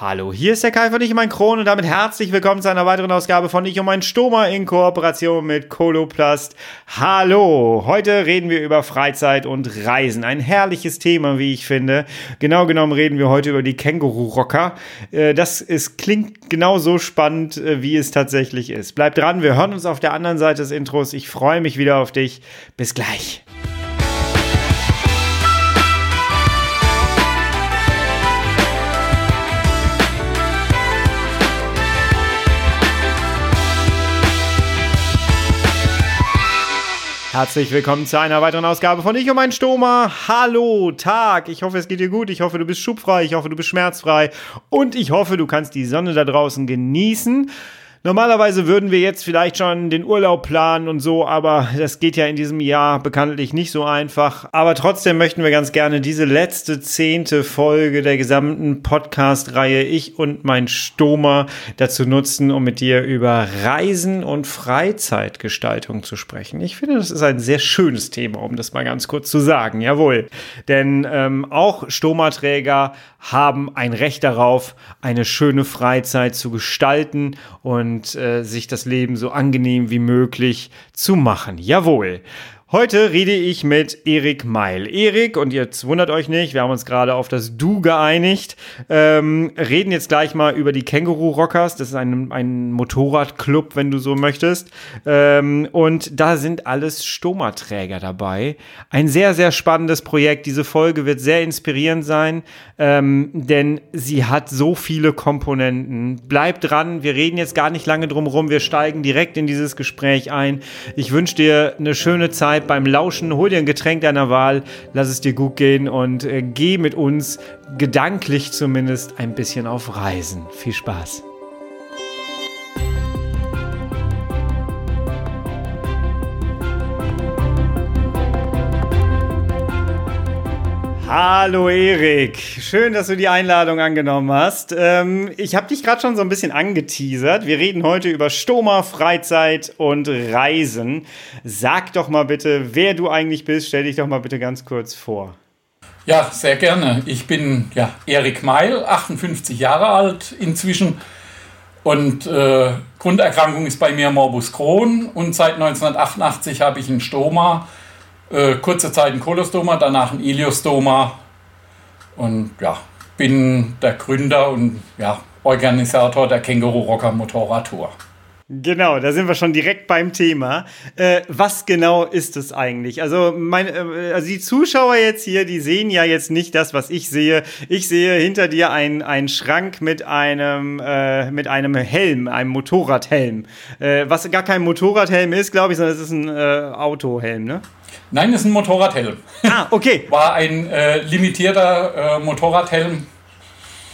Hallo, hier ist der Kai von Ich und mein Kron und damit herzlich willkommen zu einer weiteren Ausgabe von Ich und mein Stoma in Kooperation mit Coloplast. Hallo, heute reden wir über Freizeit und Reisen. Ein herrliches Thema, wie ich finde. Genau genommen reden wir heute über die Känguru-Rocker. Äh, das ist, klingt genauso spannend, äh, wie es tatsächlich ist. Bleib dran, wir hören uns auf der anderen Seite des Intros. Ich freue mich wieder auf dich. Bis gleich. Herzlich willkommen zu einer weiteren Ausgabe von Ich und mein Stoma. Hallo, Tag. Ich hoffe, es geht dir gut. Ich hoffe, du bist schubfrei. Ich hoffe, du bist schmerzfrei. Und ich hoffe, du kannst die Sonne da draußen genießen. Normalerweise würden wir jetzt vielleicht schon den Urlaub planen und so, aber das geht ja in diesem Jahr bekanntlich nicht so einfach. Aber trotzdem möchten wir ganz gerne diese letzte zehnte Folge der gesamten Podcast-Reihe Ich und mein Stoma dazu nutzen, um mit dir über Reisen und Freizeitgestaltung zu sprechen. Ich finde, das ist ein sehr schönes Thema, um das mal ganz kurz zu sagen. Jawohl. Denn ähm, auch Stomaträger haben ein Recht darauf, eine schöne Freizeit zu gestalten und äh, sich das Leben so angenehm wie möglich zu machen. Jawohl. Heute rede ich mit Erik Meil. Erik, und jetzt wundert euch nicht, wir haben uns gerade auf das Du geeinigt, ähm, reden jetzt gleich mal über die Känguru Rockers. Das ist ein, ein Motorradclub, wenn du so möchtest. Ähm, und da sind alles Stomaträger dabei. Ein sehr, sehr spannendes Projekt. Diese Folge wird sehr inspirierend sein, ähm, denn sie hat so viele Komponenten. Bleibt dran, wir reden jetzt gar nicht lange drum rum, wir steigen direkt in dieses Gespräch ein. Ich wünsche dir eine schöne Zeit Zeit beim Lauschen. Hol dir ein Getränk deiner Wahl, lass es dir gut gehen und äh, geh mit uns gedanklich zumindest ein bisschen auf Reisen. Viel Spaß. Hallo Erik, schön, dass du die Einladung angenommen hast. Ähm, ich habe dich gerade schon so ein bisschen angeteasert. Wir reden heute über Stoma, Freizeit und Reisen. Sag doch mal bitte, wer du eigentlich bist. Stell dich doch mal bitte ganz kurz vor. Ja, sehr gerne. Ich bin ja Erik Meil, 58 Jahre alt inzwischen. Und äh, Grunderkrankung ist bei mir Morbus Crohn. Und seit 1988 habe ich einen Stoma äh, kurze Zeit ein Kolostoma, danach ein Iliostoma. Und ja, bin der Gründer und ja, Organisator der Känguru Rocker Motorradtour. Genau, da sind wir schon direkt beim Thema. Äh, was genau ist es eigentlich? Also, mein, äh, also die Zuschauer jetzt hier, die sehen ja jetzt nicht das, was ich sehe. Ich sehe hinter dir einen Schrank mit einem, äh, mit einem Helm, einem Motorradhelm. Äh, was gar kein Motorradhelm ist, glaube ich, sondern es ist ein äh, Autohelm, ne? Nein, das ist ein Motorradhelm. Ah, okay. War ein äh, limitierter Motorradhelm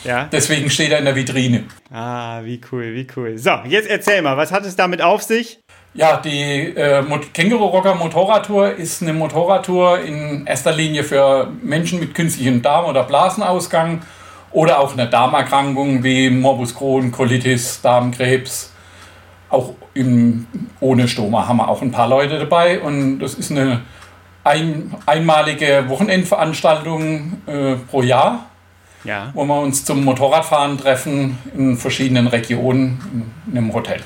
ja. Deswegen steht er in der Vitrine. Ah, wie cool, wie cool. So, jetzt erzähl mal, was hat es damit auf sich? Ja, die äh, Känguru Rocker Motorradtour ist eine Motorradtour in erster Linie für Menschen mit künstlichem Darm- oder Blasenausgang oder auch eine Darmerkrankung wie Morbus Crohn, Colitis, Darmkrebs. Auch im, ohne Stoma haben wir auch ein paar Leute dabei und das ist eine ein, einmalige Wochenendveranstaltung äh, pro Jahr ja. wo wir uns zum Motorradfahren treffen in verschiedenen Regionen in einem Hotel.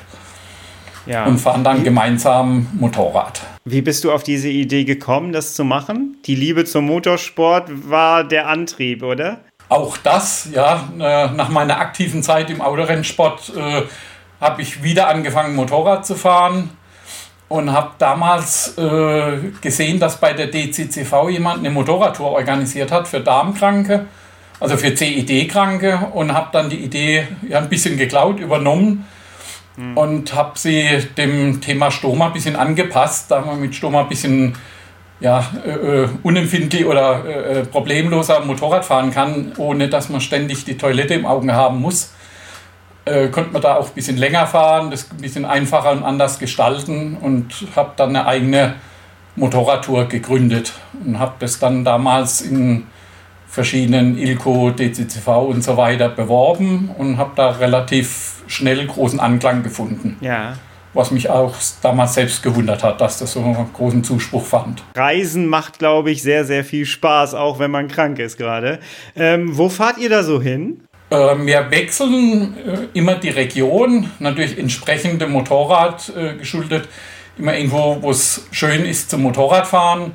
Ja. Und fahren dann gemeinsam Motorrad. Wie bist du auf diese Idee gekommen, das zu machen? Die Liebe zum Motorsport war der Antrieb, oder? Auch das, ja. Äh, nach meiner aktiven Zeit im Autorennsport äh, habe ich wieder angefangen, Motorrad zu fahren und habe damals äh, gesehen, dass bei der DCCV jemand eine Motorradtour organisiert hat für Darmkranke also für CID-Kranke und habe dann die Idee ja, ein bisschen geklaut, übernommen mhm. und habe sie dem Thema Stoma ein bisschen angepasst, da man mit Stoma ein bisschen ja, äh, äh, unempfindlich oder äh, äh, problemloser Motorrad fahren kann, ohne dass man ständig die Toilette im Auge haben muss. Äh, konnte man da auch ein bisschen länger fahren, das ein bisschen einfacher und anders gestalten und habe dann eine eigene Motorradtour gegründet und habe das dann damals in verschiedenen ILCO, DCCV und so weiter beworben und habe da relativ schnell großen Anklang gefunden. Ja. Was mich auch damals selbst gewundert hat, dass das so einen großen Zuspruch fand. Reisen macht, glaube ich, sehr, sehr viel Spaß, auch wenn man krank ist gerade. Ähm, wo fahrt ihr da so hin? Äh, wir wechseln äh, immer die Region, natürlich entsprechend dem Motorrad äh, geschuldet. Immer irgendwo, wo es schön ist zum Motorradfahren.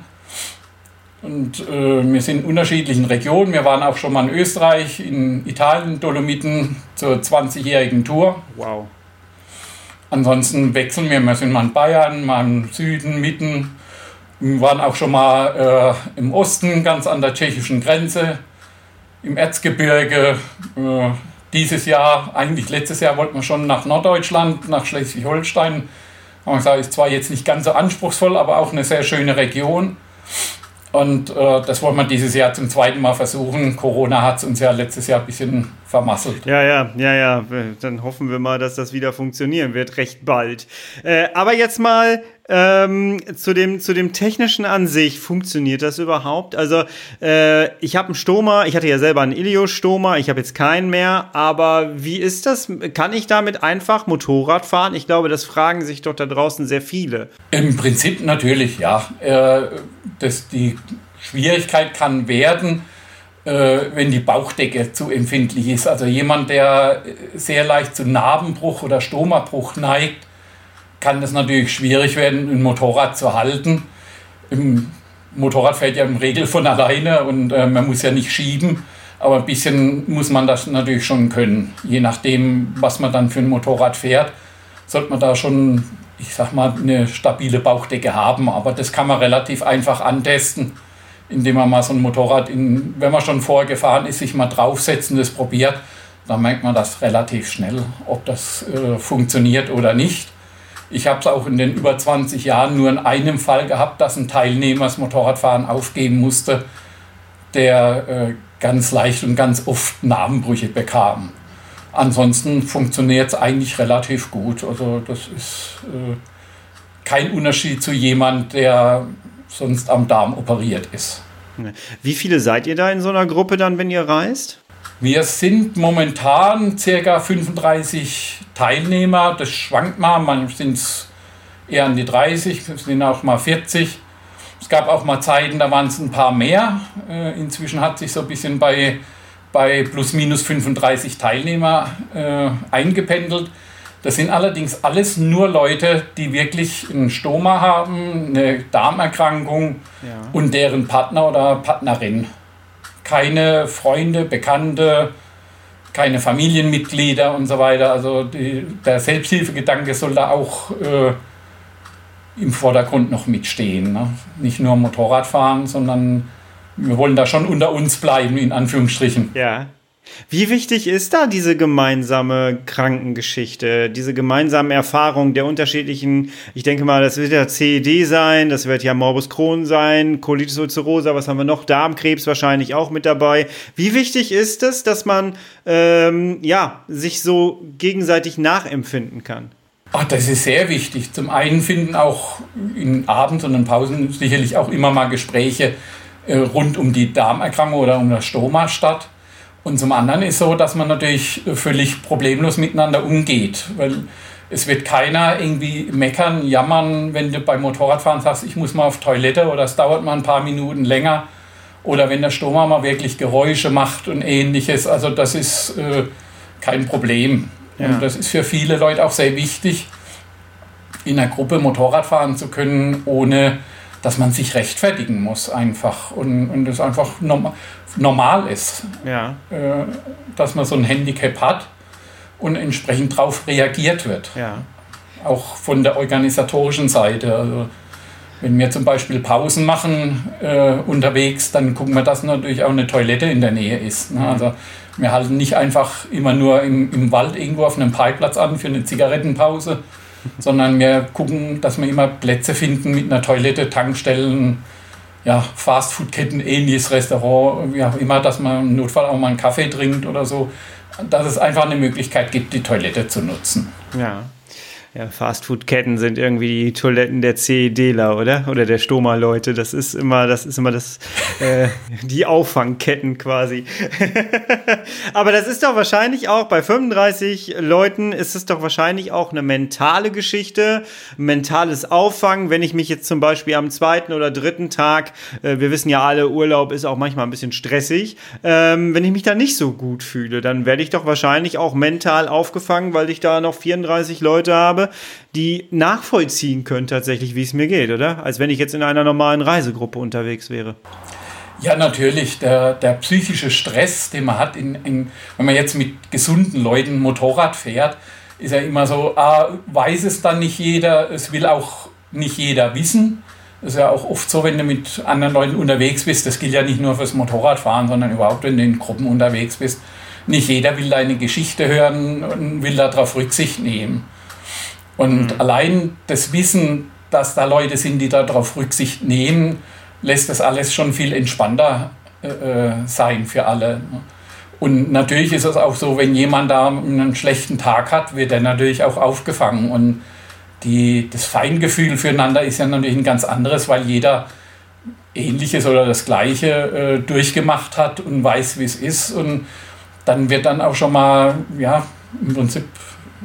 Und äh, wir sind in unterschiedlichen Regionen. Wir waren auch schon mal in Österreich, in Italien, Dolomiten zur 20-jährigen Tour. Wow. Ansonsten wechseln wir. Wir sind mal in Bayern, mal im Süden, mitten. Wir waren auch schon mal äh, im Osten, ganz an der tschechischen Grenze im Erzgebirge. Äh, dieses Jahr, eigentlich letztes Jahr, wollten wir schon nach Norddeutschland, nach Schleswig-Holstein. Haben wir gesagt, ist zwar jetzt nicht ganz so anspruchsvoll, aber auch eine sehr schöne Region. Und äh, das wollen wir dieses Jahr zum zweiten Mal versuchen. Corona hat es uns ja letztes Jahr ein bisschen vermasselt. Ja, ja, ja, ja. Dann hoffen wir mal, dass das wieder funktionieren wird, recht bald. Äh, aber jetzt mal ähm, zu, dem, zu dem Technischen an sich. Funktioniert das überhaupt? Also, äh, ich habe einen Stoma, ich hatte ja selber einen Ilios-Stoma, ich habe jetzt keinen mehr. Aber wie ist das? Kann ich damit einfach Motorrad fahren? Ich glaube, das fragen sich doch da draußen sehr viele. Im Prinzip natürlich, ja. Äh, das, die Schwierigkeit kann werden, wenn die Bauchdecke zu empfindlich ist. Also jemand, der sehr leicht zu Narbenbruch oder Stomabruch neigt, kann es natürlich schwierig werden, ein Motorrad zu halten. Im Motorrad fährt ja im Regel von alleine und äh, man muss ja nicht schieben. Aber ein bisschen muss man das natürlich schon können. Je nachdem, was man dann für ein Motorrad fährt, sollte man da schon ich sag mal, eine stabile Bauchdecke haben. Aber das kann man relativ einfach antesten, indem man mal so ein Motorrad, in, wenn man schon vorher gefahren ist, sich mal draufsetzen, das probiert. Dann merkt man das relativ schnell, ob das äh, funktioniert oder nicht. Ich habe es auch in den über 20 Jahren nur in einem Fall gehabt, dass ein Teilnehmer das Motorradfahren aufgeben musste, der äh, ganz leicht und ganz oft Narbenbrüche bekam ansonsten funktioniert es eigentlich relativ gut. Also das ist äh, kein Unterschied zu jemand, der sonst am Darm operiert ist. Wie viele seid ihr da in so einer Gruppe dann, wenn ihr reist? Wir sind momentan circa 35 Teilnehmer. Das schwankt mal, manchmal sind es eher an die 30, es sind auch mal 40. Es gab auch mal Zeiten, da waren es ein paar mehr. Äh, inzwischen hat sich so ein bisschen bei bei plus minus 35 Teilnehmer äh, eingependelt. Das sind allerdings alles nur Leute, die wirklich einen Stoma haben, eine Darmerkrankung ja. und deren Partner oder Partnerin. Keine Freunde, Bekannte, keine Familienmitglieder und so weiter. Also die, der Selbsthilfegedanke soll da auch äh, im Vordergrund noch mitstehen. Ne? Nicht nur Motorradfahren, sondern wir wollen da schon unter uns bleiben, in Anführungsstrichen. Ja. Wie wichtig ist da diese gemeinsame Krankengeschichte, diese gemeinsame Erfahrung der unterschiedlichen, ich denke mal, das wird ja CED sein, das wird ja Morbus Crohn sein, Colitis ulcerosa, was haben wir noch, Darmkrebs wahrscheinlich auch mit dabei. Wie wichtig ist es, dass man ähm, ja sich so gegenseitig nachempfinden kann? Ach, das ist sehr wichtig. Zum einen finden auch in Abends und in Pausen sicherlich auch immer mal Gespräche äh, rund um die Darmerkrankung oder um das Stoma statt. Und zum anderen ist so, dass man natürlich völlig problemlos miteinander umgeht, weil es wird keiner irgendwie meckern, jammern, wenn du beim Motorradfahren sagst, ich muss mal auf Toilette oder es dauert mal ein paar Minuten länger oder wenn der Stoma mal wirklich Geräusche macht und ähnliches. Also das ist äh, kein Problem. Ja. Und das ist für viele Leute auch sehr wichtig, in einer Gruppe Motorrad fahren zu können, ohne dass man sich rechtfertigen muss einfach und, und es einfach norm normal ist, ja. äh, dass man so ein Handicap hat und entsprechend darauf reagiert wird. Ja. Auch von der organisatorischen Seite. Also, wenn wir zum Beispiel Pausen machen äh, unterwegs, dann gucken wir, dass natürlich auch eine Toilette in der Nähe ist. Ne? Mhm. Also wir halten nicht einfach immer nur im, im Wald irgendwo auf einem Parkplatz an für eine Zigarettenpause, sondern wir gucken, dass wir immer Plätze finden mit einer Toilette, Tankstellen, ja, Fastfood-Ketten, ähnliches Restaurant, wie auch immer, dass man im Notfall auch mal einen Kaffee trinkt oder so, dass es einfach eine Möglichkeit gibt, die Toilette zu nutzen. Ja. Ja, Fastfood-Ketten sind irgendwie die Toiletten der CEDler, oder? Oder der Stoma-Leute. Das ist immer, das ist immer das, äh, die Auffangketten quasi. Aber das ist doch wahrscheinlich auch bei 35 Leuten ist es doch wahrscheinlich auch eine mentale Geschichte, mentales Auffangen. Wenn ich mich jetzt zum Beispiel am zweiten oder dritten Tag, äh, wir wissen ja alle, Urlaub ist auch manchmal ein bisschen stressig. Ähm, wenn ich mich da nicht so gut fühle, dann werde ich doch wahrscheinlich auch mental aufgefangen, weil ich da noch 34 Leute habe die nachvollziehen können tatsächlich, wie es mir geht, oder? Als wenn ich jetzt in einer normalen Reisegruppe unterwegs wäre. Ja, natürlich. Der, der psychische Stress, den man hat, in, in, wenn man jetzt mit gesunden Leuten Motorrad fährt, ist ja immer so, ah, weiß es dann nicht jeder, es will auch nicht jeder wissen. Das ist ja auch oft so, wenn du mit anderen Leuten unterwegs bist. Das gilt ja nicht nur fürs Motorradfahren, sondern überhaupt, wenn du in Gruppen unterwegs bist. Nicht jeder will deine Geschichte hören und will darauf Rücksicht nehmen. Und mhm. allein das Wissen, dass da Leute sind, die darauf Rücksicht nehmen, lässt das alles schon viel entspannter äh, äh, sein für alle. Und natürlich ist es auch so, wenn jemand da einen schlechten Tag hat, wird er natürlich auch aufgefangen. Und die, das Feingefühl füreinander ist ja natürlich ein ganz anderes, weil jeder Ähnliches oder das Gleiche äh, durchgemacht hat und weiß, wie es ist. Und dann wird dann auch schon mal, ja, im Prinzip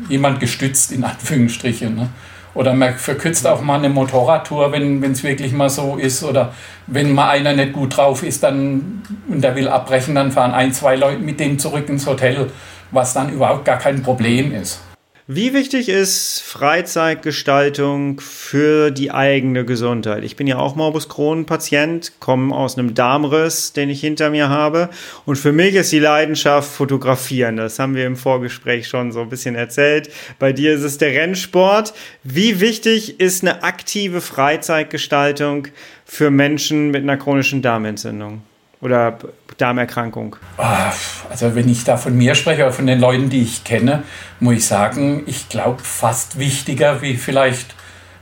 jemand gestützt, in Anführungsstrichen. Ne? Oder man verkürzt auch mal eine Motorradtour, wenn es wirklich mal so ist. Oder wenn mal einer nicht gut drauf ist dann, und der will abbrechen, dann fahren ein, zwei Leute mit dem zurück ins Hotel, was dann überhaupt gar kein Problem ist. Wie wichtig ist Freizeitgestaltung für die eigene Gesundheit? Ich bin ja auch Morbus Crohn-Patient, komme aus einem Darmriss, den ich hinter mir habe. Und für mich ist die Leidenschaft Fotografieren. Das haben wir im Vorgespräch schon so ein bisschen erzählt. Bei dir ist es der Rennsport. Wie wichtig ist eine aktive Freizeitgestaltung für Menschen mit einer chronischen Darmentzündung? oder Darmerkrankung? Ah, also wenn ich da von mir spreche oder von den Leuten, die ich kenne, muss ich sagen, ich glaube fast wichtiger wie vielleicht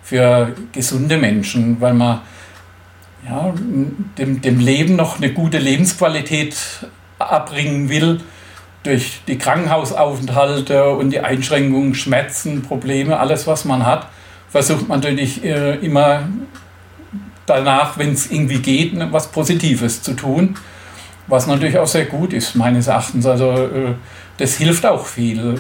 für gesunde Menschen, weil man ja, dem, dem Leben noch eine gute Lebensqualität abbringen will durch die Krankenhausaufenthalte und die Einschränkungen, Schmerzen, Probleme, alles was man hat, versucht man natürlich äh, immer danach, wenn es irgendwie geht, was Positives zu tun. Was natürlich auch sehr gut ist, meines Erachtens. Also äh, das hilft auch viel. Äh,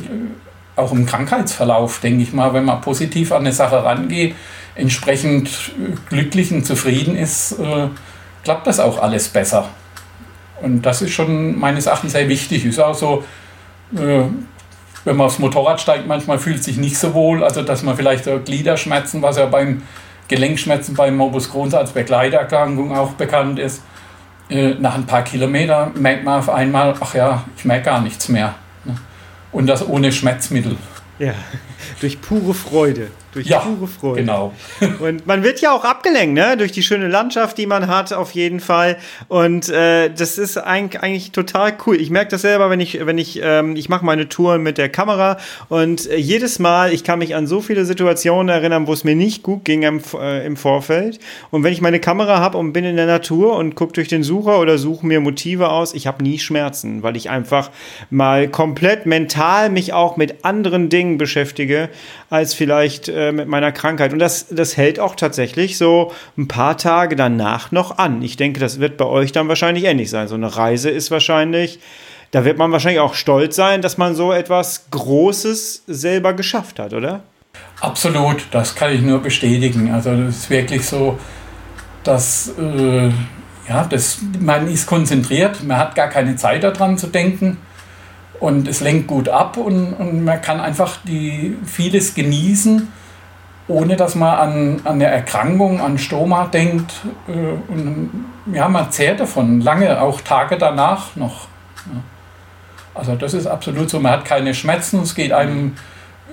auch im Krankheitsverlauf, denke ich mal, wenn man positiv an eine Sache rangeht, entsprechend äh, glücklich und zufrieden ist, klappt das auch alles besser. Und das ist schon meines Erachtens sehr wichtig. Ist auch so, wenn man aufs Motorrad steigt, manchmal fühlt sich nicht so wohl, also dass man vielleicht Gliederschmerzen, was ja beim Gelenkschmerzen bei Morbus Crohn als Begleiterkrankung auch bekannt ist. Äh, nach ein paar Kilometern merkt man auf einmal, ach ja, ich merke gar nichts mehr. Und das ohne Schmerzmittel. Ja, durch pure Freude. Durch ja, pure Freude. Genau. Und man wird ja auch abgelenkt, ne? Durch die schöne Landschaft, die man hat, auf jeden Fall. Und äh, das ist eigentlich, eigentlich total cool. Ich merke das selber, wenn ich, wenn ich, ähm, ich mache meine Touren mit der Kamera und äh, jedes Mal, ich kann mich an so viele Situationen erinnern, wo es mir nicht gut ging im, äh, im Vorfeld. Und wenn ich meine Kamera habe und bin in der Natur und gucke durch den Sucher oder suche mir Motive aus, ich habe nie Schmerzen, weil ich einfach mal komplett mental mich auch mit anderen Dingen beschäftige, als vielleicht äh, mit meiner Krankheit. Und das, das hält auch tatsächlich so ein paar Tage danach noch an. Ich denke, das wird bei euch dann wahrscheinlich ähnlich sein. So eine Reise ist wahrscheinlich, da wird man wahrscheinlich auch stolz sein, dass man so etwas Großes selber geschafft hat, oder? Absolut, das kann ich nur bestätigen. Also das ist wirklich so, dass äh, ja, das, man ist konzentriert, man hat gar keine Zeit daran zu denken und es lenkt gut ab und, und man kann einfach die, vieles genießen, ohne dass man an, an eine Erkrankung, an Stoma denkt. Äh, und ja, man zehrt davon, lange, auch Tage danach noch. Also das ist absolut so, man hat keine Schmerzen, es geht einem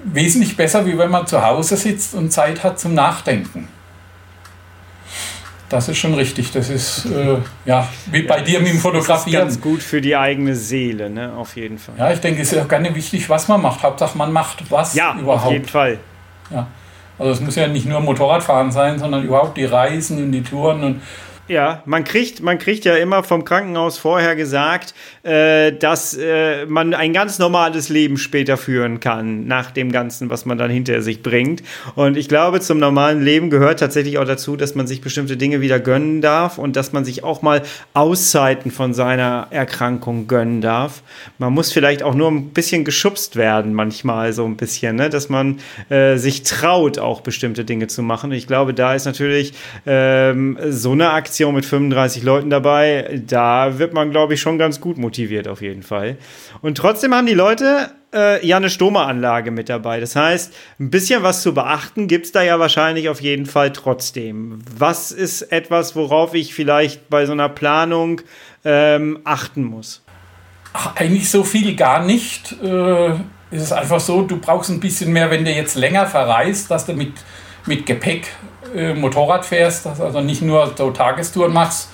wesentlich besser, wie wenn man zu Hause sitzt und Zeit hat zum Nachdenken. Das ist schon richtig. Das ist äh, ja wie bei dir mit dem Fotografieren. Das ist ganz gut für die eigene Seele, ne? Auf jeden Fall. Ja, ich denke, es ist auch gar nicht wichtig, was man macht. Hauptsache, man macht was ja, überhaupt. Auf jeden Fall. Ja. Also es muss ja nicht nur Motorradfahren sein, sondern überhaupt die Reisen und die Touren und Ja, man kriegt, man kriegt ja immer vom Krankenhaus vorher gesagt, äh, dass äh, man ein ganz normales Leben später führen kann, nach dem Ganzen, was man dann hinter sich bringt. Und ich glaube, zum normalen Leben gehört tatsächlich auch dazu, dass man sich bestimmte Dinge wieder gönnen darf und dass man sich auch mal Auszeiten von seiner Erkrankung gönnen darf. Man muss vielleicht auch nur ein bisschen geschubst werden, manchmal so ein bisschen, ne? dass man äh, sich traut, auch bestimmte Dinge zu machen. Ich glaube, da ist natürlich ähm, so eine Aktion, Aktion mit 35 Leuten dabei, da wird man, glaube ich, schon ganz gut motiviert auf jeden Fall. Und trotzdem haben die Leute äh, ja eine Stomeranlage mit dabei. Das heißt, ein bisschen was zu beachten gibt es da ja wahrscheinlich auf jeden Fall trotzdem. Was ist etwas, worauf ich vielleicht bei so einer Planung ähm, achten muss? Ach, eigentlich so viel gar nicht. Äh, es ist einfach so, du brauchst ein bisschen mehr, wenn du jetzt länger verreist, dass du mit, mit Gepäck äh, Motorrad fährst, also nicht nur so Tagestouren machst,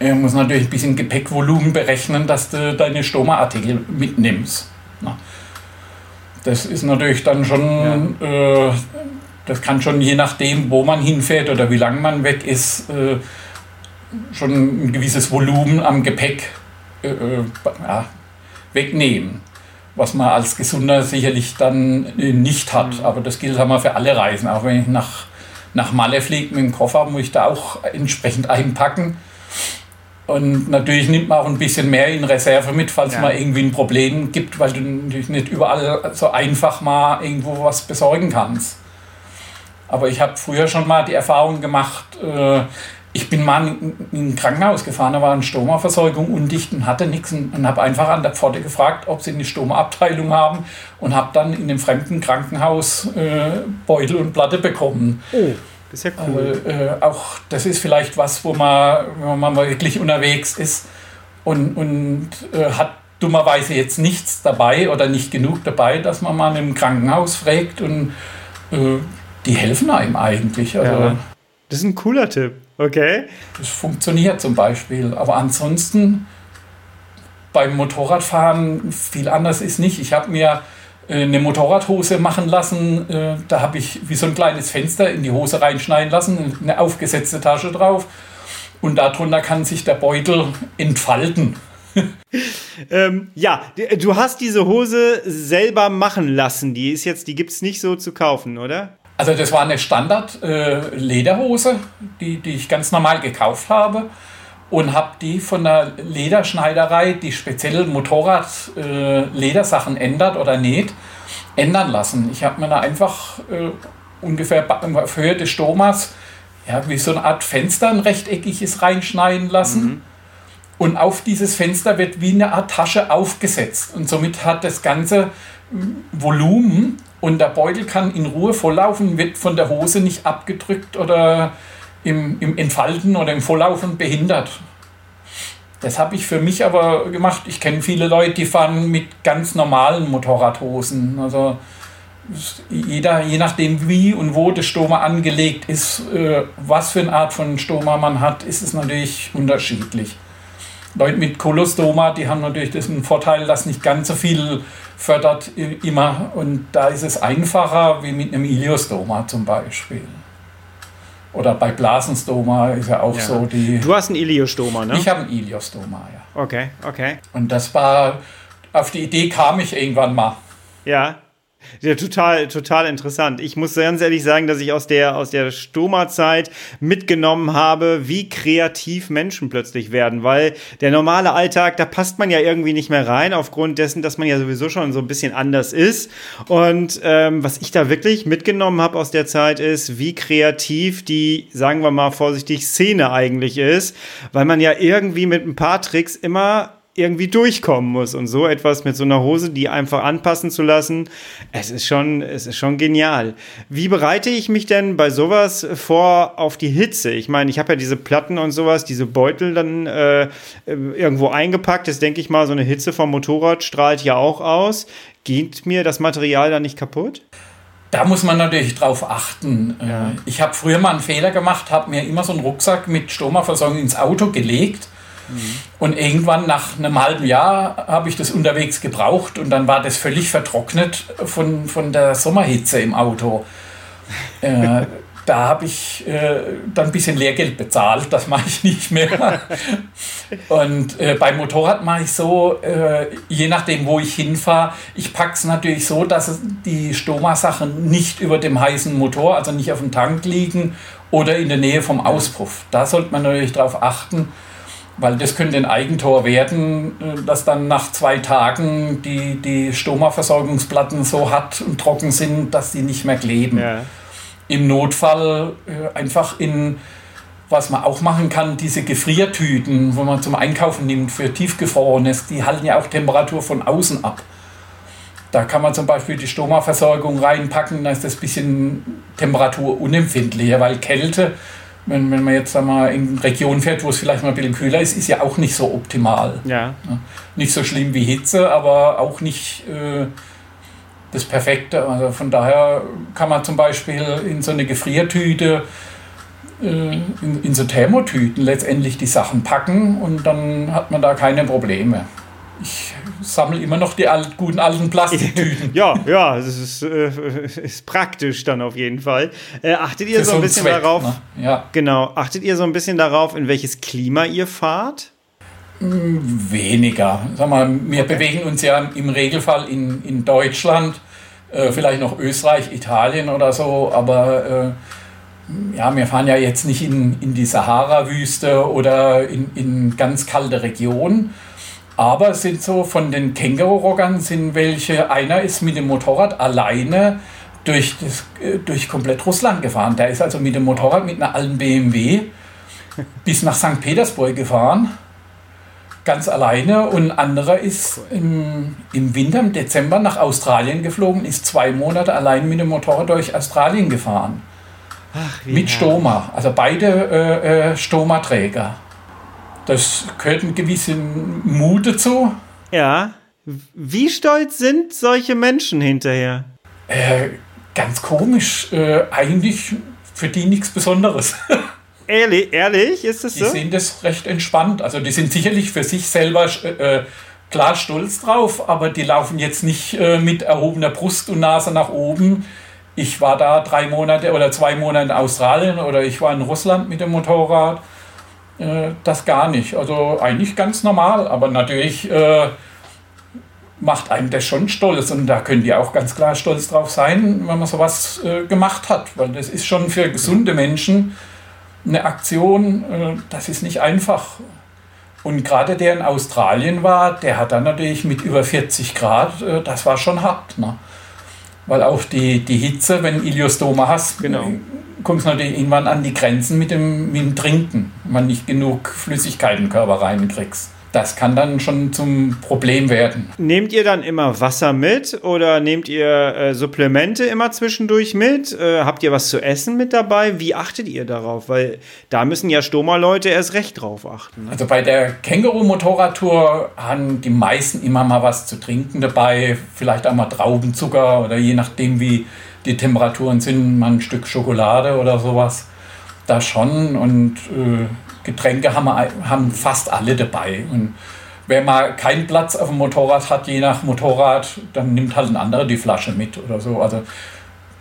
äh, muss natürlich ein bisschen Gepäckvolumen berechnen, dass du deine Stomaartikel mitnimmst. Na. Das ist natürlich dann schon, ja. äh, das kann schon je nachdem, wo man hinfährt oder wie lange man weg ist, äh, schon ein gewisses Volumen am Gepäck äh, äh, ja, wegnehmen was man als Gesunder sicherlich dann nicht hat. Mhm. Aber das gilt haben wir für alle Reisen. Auch wenn ich nach nach Malle fliegt mit dem Koffer, muss ich da auch entsprechend einpacken. Und natürlich nimmt man auch ein bisschen mehr in Reserve mit, falls ja. mal irgendwie ein Problem gibt, weil du natürlich nicht überall so einfach mal irgendwo was besorgen kannst. Aber ich habe früher schon mal die Erfahrung gemacht, äh, ich bin mal in, ein Krankenhaus gefahren, da war eine Stomaversorgung undicht und hatte nichts und, habe einfach an der Pforte gefragt, ob sie eine Stomaabteilung haben und habe dann in dem fremden Krankenhaus äh, Beutel und Platte bekommen. Oh. Das ist ja cool. Also, äh, auch das ist vielleicht was, wo man, wenn man wirklich unterwegs ist und, und äh, hat dummerweise jetzt nichts dabei oder nicht genug dabei, dass man mal im Krankenhaus fragt und äh, die helfen einem eigentlich. Also, ja. Das ist ein cooler Tipp. Okay. Das funktioniert zum Beispiel. Aber ansonsten beim Motorradfahren viel anders ist nicht. Ich habe mir äh, eine Motorradhose machen lassen. Äh, da habe ich wie so ein kleines Fenster in die Hose reinschneiden lassen, eine aufgesetzte Tasche drauf. Und darunter kann sich der Beutel entfalten. ähm, ja, du hast diese Hose selber machen lassen. Die ist jetzt, die gibt es nicht so zu kaufen, oder? Also das war eine Standard-Lederhose, äh, die, die ich ganz normal gekauft habe und habe die von der Lederschneiderei, die speziell Motorrad-Ledersachen äh, ändert oder näht, ändern lassen. Ich habe mir da einfach äh, ungefähr auf Höhe des Stomas ja, wie so eine Art Fenster, ein rechteckiges reinschneiden lassen. Mhm. Und auf dieses Fenster wird wie eine Art Tasche aufgesetzt. Und somit hat das ganze Volumen und der Beutel kann in Ruhe volllaufen, wird von der Hose nicht abgedrückt oder im, im Entfalten oder im Volllaufen behindert. Das habe ich für mich aber gemacht. Ich kenne viele Leute, die fahren mit ganz normalen Motorradhosen. Also jeder, je nachdem wie und wo der Stoma angelegt ist, äh, was für eine Art von Stoma man hat, ist es natürlich unterschiedlich. Leute mit Kolostoma, die haben natürlich den Vorteil, dass nicht ganz so viel fördert immer. Und da ist es einfacher wie mit einem Iliostoma zum Beispiel. Oder bei Blasenstoma ist ja auch ja. so die. Du hast ein Iliostoma, ne? Ich habe ein Iliostoma, ja. Okay, okay. Und das war, auf die Idee kam ich irgendwann mal. Ja. Ja, total, total interessant. Ich muss ganz ehrlich sagen, dass ich aus der, aus der Stoma-Zeit mitgenommen habe, wie kreativ Menschen plötzlich werden, weil der normale Alltag, da passt man ja irgendwie nicht mehr rein, aufgrund dessen, dass man ja sowieso schon so ein bisschen anders ist. Und ähm, was ich da wirklich mitgenommen habe aus der Zeit ist, wie kreativ die, sagen wir mal vorsichtig, Szene eigentlich ist, weil man ja irgendwie mit ein paar Tricks immer irgendwie durchkommen muss. Und so etwas mit so einer Hose, die einfach anpassen zu lassen, es ist schon, es ist schon genial. Wie bereite ich mich denn bei sowas vor auf die Hitze? Ich meine, ich habe ja diese Platten und sowas, diese Beutel dann äh, irgendwo eingepackt. Das denke ich mal, so eine Hitze vom Motorrad strahlt ja auch aus. Geht mir das Material dann nicht kaputt? Da muss man natürlich drauf achten. Ja. Ich habe früher mal einen Fehler gemacht, habe mir immer so einen Rucksack mit Stromerversorgung ins Auto gelegt und irgendwann nach einem halben Jahr habe ich das unterwegs gebraucht und dann war das völlig vertrocknet von, von der Sommerhitze im Auto. Äh, da habe ich äh, dann ein bisschen Lehrgeld bezahlt, das mache ich nicht mehr. und äh, beim Motorrad mache ich so, äh, je nachdem, wo ich hinfahre, ich packe es natürlich so, dass die Stoma-Sachen nicht über dem heißen Motor, also nicht auf dem Tank liegen oder in der Nähe vom Auspuff. Da sollte man natürlich darauf achten, weil das könnte ein Eigentor werden, äh, dass dann nach zwei Tagen die, die Stoma-Versorgungsplatten so hart und trocken sind, dass die nicht mehr kleben. Ja im Notfall äh, einfach in, was man auch machen kann, diese Gefriertüten, wo man zum Einkaufen nimmt für tiefgefrorenes, die halten ja auch Temperatur von außen ab. Da kann man zum Beispiel die Stoma-Versorgung reinpacken, da ist das ein bisschen temperaturunempfindlicher, weil Kälte, wenn, wenn man jetzt einmal in Regionen fährt, wo es vielleicht mal ein bisschen kühler ist, ist ja auch nicht so optimal. Ja. Nicht so schlimm wie Hitze, aber auch nicht äh, das Perfekte. Also von daher kann man zum Beispiel in so eine Gefriertüte, äh, in, in so Thermotüten letztendlich die Sachen packen und dann hat man da keine Probleme. Ich sammle immer noch die alt, guten alten Plastiktüten. ja, ja, das ist, äh, ist, praktisch dann auf jeden Fall. Äh, achtet ihr Für so ein bisschen Zweck, darauf? Ne? Ja. Genau. Achtet ihr so ein bisschen darauf, in welches Klima ihr fahrt? Weniger. Sag mal, wir okay. bewegen uns ja im Regelfall in, in Deutschland, äh, vielleicht noch Österreich, Italien oder so, aber äh, ja, wir fahren ja jetzt nicht in, in die Sahara-Wüste oder in, in ganz kalte Regionen. Aber sind so von den Känguru-Rockern sind welche, einer ist mit dem Motorrad alleine durch, das, äh, durch komplett Russland gefahren. Der ist also mit dem Motorrad mit einer alten BMW bis nach St. Petersburg gefahren ganz alleine und ein anderer ist im, im Winter, im Dezember nach Australien geflogen, ist zwei Monate allein mit dem Motorrad durch Australien gefahren. Ach, mit Stoma, also beide äh, äh, Stoma-Träger. Das gehört ein gewissen Mut dazu. Ja. Wie stolz sind solche Menschen hinterher? Äh, ganz komisch. Äh, eigentlich für die nichts Besonderes. Ehrlich, ehrlich, ist das so? Die sehen das recht entspannt. Also die sind sicherlich für sich selber äh, klar stolz drauf, aber die laufen jetzt nicht äh, mit erhobener Brust und Nase nach oben. Ich war da drei Monate oder zwei Monate in Australien oder ich war in Russland mit dem Motorrad. Äh, das gar nicht. Also eigentlich ganz normal, aber natürlich äh, macht einem das schon stolz und da können die auch ganz klar stolz drauf sein, wenn man sowas äh, gemacht hat, weil das ist schon für gesunde Menschen eine Aktion, äh, das ist nicht einfach. Und gerade der in Australien war, der hat dann natürlich mit über 40 Grad, äh, das war schon hart. Ne? Weil auch die, die Hitze, wenn Iliostoma hast, genau. Äh, kommt es natürlich irgendwann an die Grenzen mit dem, mit dem Trinken, man nicht genug Flüssigkeit in den Körper reinkriegst das kann dann schon zum Problem werden. Nehmt ihr dann immer Wasser mit oder nehmt ihr äh, Supplemente immer zwischendurch mit? Äh, habt ihr was zu essen mit dabei? Wie achtet ihr darauf? Weil da müssen ja Stoma-Leute erst recht drauf achten. Ne? Also bei der Känguru-Motorradtour haben die meisten immer mal was zu trinken dabei, vielleicht auch mal Traubenzucker oder je nachdem wie die Temperaturen sind, mal ein Stück Schokolade oder sowas. Da schon und äh, Getränke haben, wir, haben fast alle dabei. Und wenn man keinen Platz auf dem Motorrad hat, je nach Motorrad, dann nimmt halt ein anderer die Flasche mit oder so. Also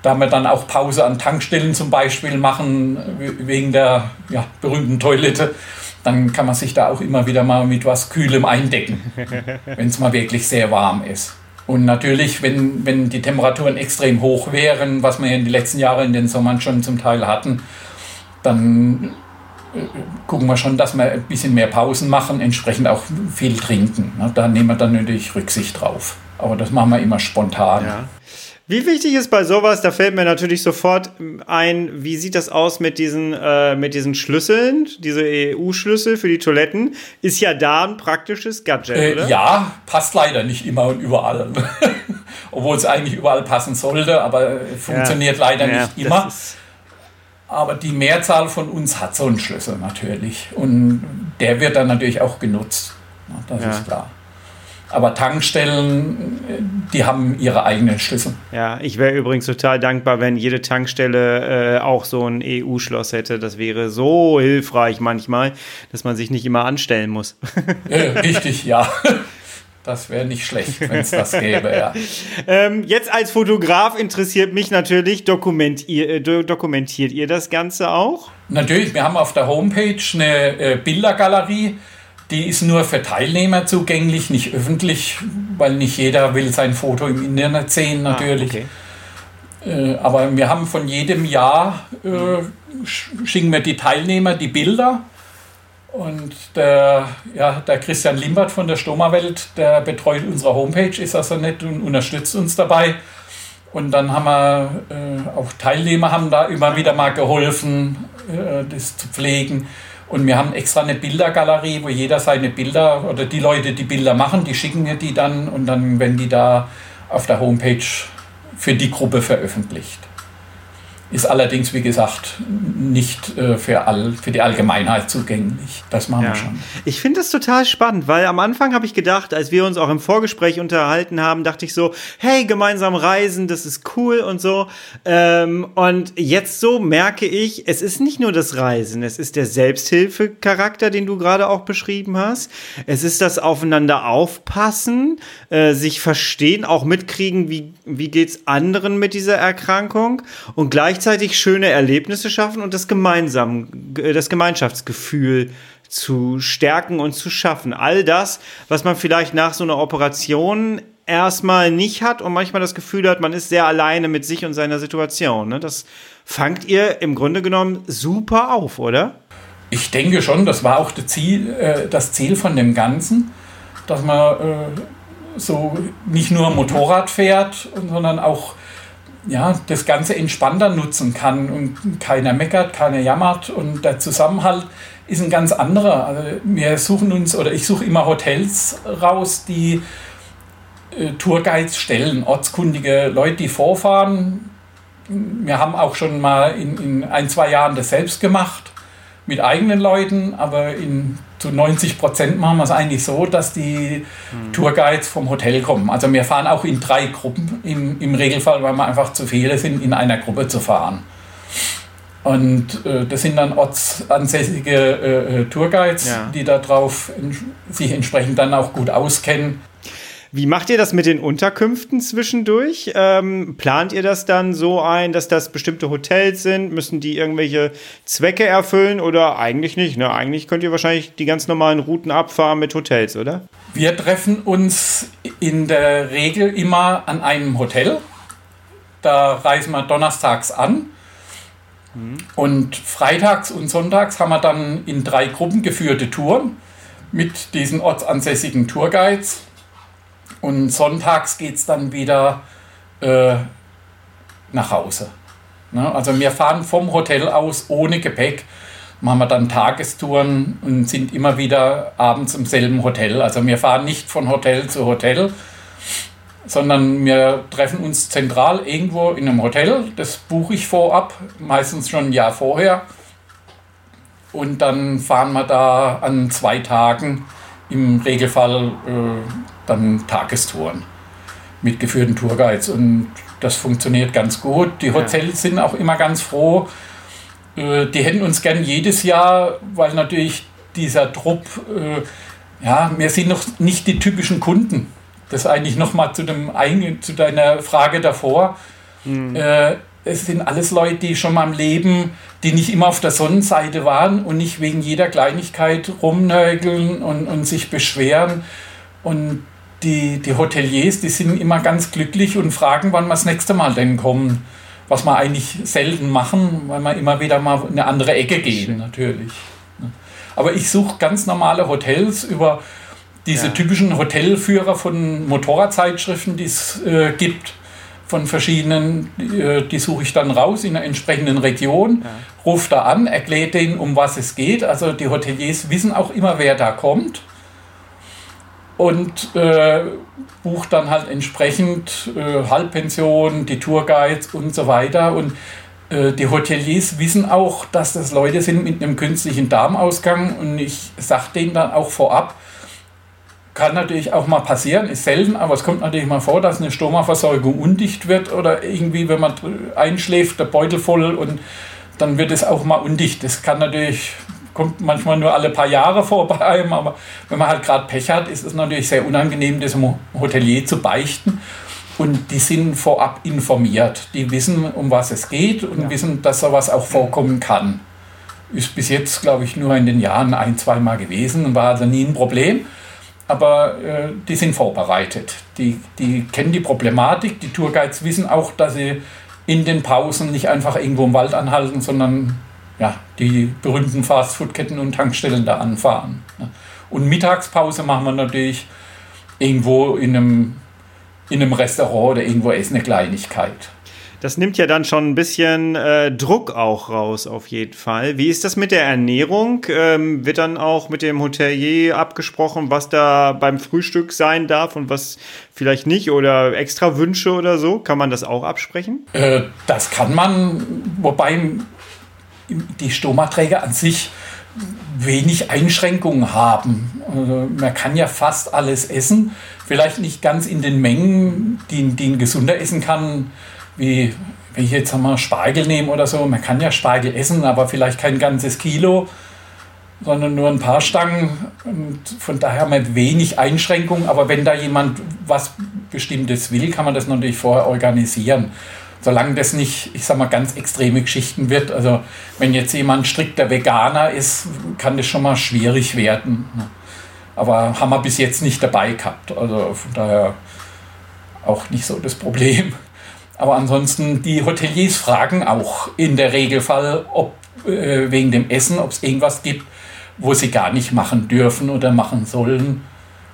da wir dann auch Pause an Tankstellen zum Beispiel machen, wegen der ja, berühmten Toilette, dann kann man sich da auch immer wieder mal mit was Kühlem eindecken, wenn es mal wirklich sehr warm ist. Und natürlich, wenn, wenn die Temperaturen extrem hoch wären, was wir in den letzten Jahren in den Sommern schon zum Teil hatten, dann gucken wir schon, dass wir ein bisschen mehr Pausen machen, entsprechend auch viel trinken. Da nehmen wir dann natürlich Rücksicht drauf. Aber das machen wir immer spontan. Ja. Wie wichtig ist bei sowas, da fällt mir natürlich sofort ein, wie sieht das aus mit diesen, äh, mit diesen Schlüsseln, diese EU-Schlüssel für die Toiletten? Ist ja da ein praktisches Gadget, äh, oder? Ja, passt leider nicht immer und überall. Obwohl es eigentlich überall passen sollte, aber funktioniert ja. leider ja, nicht immer. Aber die Mehrzahl von uns hat so einen Schlüssel natürlich. Und der wird dann natürlich auch genutzt. Das ja. ist klar. Aber Tankstellen, die haben ihre eigenen Schlüssel. Ja, ich wäre übrigens total dankbar, wenn jede Tankstelle äh, auch so ein EU-Schloss hätte. Das wäre so hilfreich manchmal, dass man sich nicht immer anstellen muss. äh, richtig, ja. Das wäre nicht schlecht, wenn es das gäbe, ja. ähm, jetzt als Fotograf interessiert mich natürlich, dokumentiert, äh, dokumentiert ihr das Ganze auch? Natürlich, wir haben auf der Homepage eine äh, Bildergalerie. Die ist nur für Teilnehmer zugänglich, nicht öffentlich, weil nicht jeder will sein Foto im Internet sehen, ah, natürlich. Ah, okay. äh, aber wir haben von jedem Jahr, äh, schicken wir die Teilnehmer die Bilder und der, ja, der Christian Limbert von der Stomawelt, der betreut unsere Homepage, ist also nett und unterstützt uns dabei. Und dann haben wir äh, auch Teilnehmer haben da immer wieder mal geholfen, äh, das zu pflegen. Und wir haben extra eine Bildergalerie, wo jeder seine Bilder oder die Leute, die Bilder machen, die schicken mir die dann und dann werden die da auf der Homepage für die Gruppe veröffentlicht ist allerdings, wie gesagt, nicht äh, für, all, für die Allgemeinheit zugänglich. Das machen ja. wir schon. Ich finde das total spannend, weil am Anfang habe ich gedacht, als wir uns auch im Vorgespräch unterhalten haben, dachte ich so, hey, gemeinsam reisen, das ist cool und so. Ähm, und jetzt so merke ich, es ist nicht nur das Reisen, es ist der Selbsthilfecharakter, den du gerade auch beschrieben hast. Es ist das Aufeinander aufpassen, äh, sich verstehen, auch mitkriegen, wie, wie es anderen mit dieser Erkrankung und gleich gleichzeitig schöne Erlebnisse schaffen und das gemeinsam, das Gemeinschaftsgefühl zu stärken und zu schaffen. All das, was man vielleicht nach so einer Operation erstmal nicht hat und manchmal das Gefühl hat, man ist sehr alleine mit sich und seiner Situation. Ne? Das fangt ihr im Grunde genommen super auf, oder? Ich denke schon, das war auch das Ziel, äh, das Ziel von dem Ganzen, dass man äh, so nicht nur Motorrad fährt, sondern auch ja, das Ganze entspannter nutzen kann und keiner meckert, keiner jammert und der Zusammenhalt ist ein ganz anderer. Also wir suchen uns oder ich suche immer Hotels raus, die äh, Tourguides stellen, ortskundige Leute, die vorfahren. Wir haben auch schon mal in, in ein, zwei Jahren das selbst gemacht mit eigenen Leuten, aber in zu 90 Prozent machen wir es eigentlich so, dass die mhm. Tourguides vom Hotel kommen. Also wir fahren auch in drei Gruppen im, im Regelfall, weil wir einfach zu viele sind, in einer Gruppe zu fahren. Und äh, das sind dann ortsansässige äh, äh Tourguides, ja. die darauf sich entsprechend dann auch gut auskennen. Wie macht ihr das mit den Unterkünften zwischendurch? Ähm, plant ihr das dann so ein, dass das bestimmte Hotels sind? Müssen die irgendwelche Zwecke erfüllen oder eigentlich nicht? Ne? Eigentlich könnt ihr wahrscheinlich die ganz normalen Routen abfahren mit Hotels, oder? Wir treffen uns in der Regel immer an einem Hotel. Da reisen wir donnerstags an. Mhm. Und freitags und sonntags haben wir dann in drei Gruppen geführte Touren mit diesen ortsansässigen Tourguides und sonntags geht es dann wieder äh, nach Hause. Ne? Also wir fahren vom Hotel aus ohne Gepäck, machen wir dann Tagestouren und sind immer wieder abends im selben Hotel. Also wir fahren nicht von Hotel zu Hotel, sondern wir treffen uns zentral irgendwo in einem Hotel. Das buche ich vorab, meistens schon ein Jahr vorher. Und dann fahren wir da an zwei Tagen im Regelfall äh, dann Tagestouren mit geführten Tourguides. Und das funktioniert ganz gut. Die Hotels sind auch immer ganz froh. Äh, die hätten uns gern jedes Jahr, weil natürlich dieser Trupp, äh, ja, wir sind noch nicht die typischen Kunden. Das eigentlich nochmal zu, zu deiner Frage davor. Mhm. Es sind alles Leute, die schon mal im Leben, die nicht immer auf der Sonnenseite waren und nicht wegen jeder Kleinigkeit rumnörgeln und, und sich beschweren. Und die, die Hoteliers, die sind immer ganz glücklich und fragen, wann wir das nächste Mal denn kommen. Was wir eigentlich selten machen, weil wir immer wieder mal in eine andere Ecke gehen, natürlich. Aber ich suche ganz normale Hotels über diese ja. typischen Hotelführer von Motorradzeitschriften, die es äh, gibt, von verschiedenen, die, äh, die suche ich dann raus in einer entsprechenden Region, ja. rufe da an, erkläre denen, um was es geht. Also die Hoteliers wissen auch immer, wer da kommt und äh, bucht dann halt entsprechend äh, Halbpension, die Tourguides und so weiter. Und äh, die Hoteliers wissen auch, dass das Leute sind mit einem künstlichen Darmausgang und ich sage denen dann auch vorab, kann natürlich auch mal passieren, ist selten, aber es kommt natürlich mal vor, dass eine Stomaversorgung undicht wird oder irgendwie, wenn man einschläft, der Beutel voll und dann wird es auch mal undicht. Das kann natürlich kommt manchmal nur alle paar Jahre vor bei einem, aber wenn man halt gerade Pech hat, ist es natürlich sehr unangenehm, das im Hotelier zu beichten. Und die sind vorab informiert. Die wissen, um was es geht und ja. wissen, dass sowas auch vorkommen kann. Ist bis jetzt, glaube ich, nur in den Jahren ein, zweimal gewesen und war also nie ein Problem. Aber äh, die sind vorbereitet. Die, die kennen die Problematik. Die Tourguides wissen auch, dass sie in den Pausen nicht einfach irgendwo im Wald anhalten, sondern ja, die berühmten Fastfood-Ketten und Tankstellen da anfahren. Und Mittagspause machen wir natürlich irgendwo in einem, in einem Restaurant oder irgendwo essen eine Kleinigkeit. Das nimmt ja dann schon ein bisschen äh, Druck auch raus, auf jeden Fall. Wie ist das mit der Ernährung? Ähm, wird dann auch mit dem Hotelier abgesprochen, was da beim Frühstück sein darf und was vielleicht nicht? Oder extra Wünsche oder so? Kann man das auch absprechen? Äh, das kann man, wobei die Stomaträger an sich wenig Einschränkungen haben. Also man kann ja fast alles essen, vielleicht nicht ganz in den Mengen, die, die ein gesunder essen kann, wie wenn ich jetzt mal Spargel nehme oder so. Man kann ja Spargel essen, aber vielleicht kein ganzes Kilo, sondern nur ein paar Stangen. Und von daher wir wenig Einschränkungen. Aber wenn da jemand was Bestimmtes will, kann man das natürlich vorher organisieren solange das nicht, ich sag mal, ganz extreme Geschichten wird. Also wenn jetzt jemand strikter Veganer ist, kann das schon mal schwierig werden. Aber haben wir bis jetzt nicht dabei gehabt. Also von daher auch nicht so das Problem. Aber ansonsten, die Hoteliers fragen auch in der Regelfall, ob äh, wegen dem Essen, ob es irgendwas gibt, wo sie gar nicht machen dürfen oder machen sollen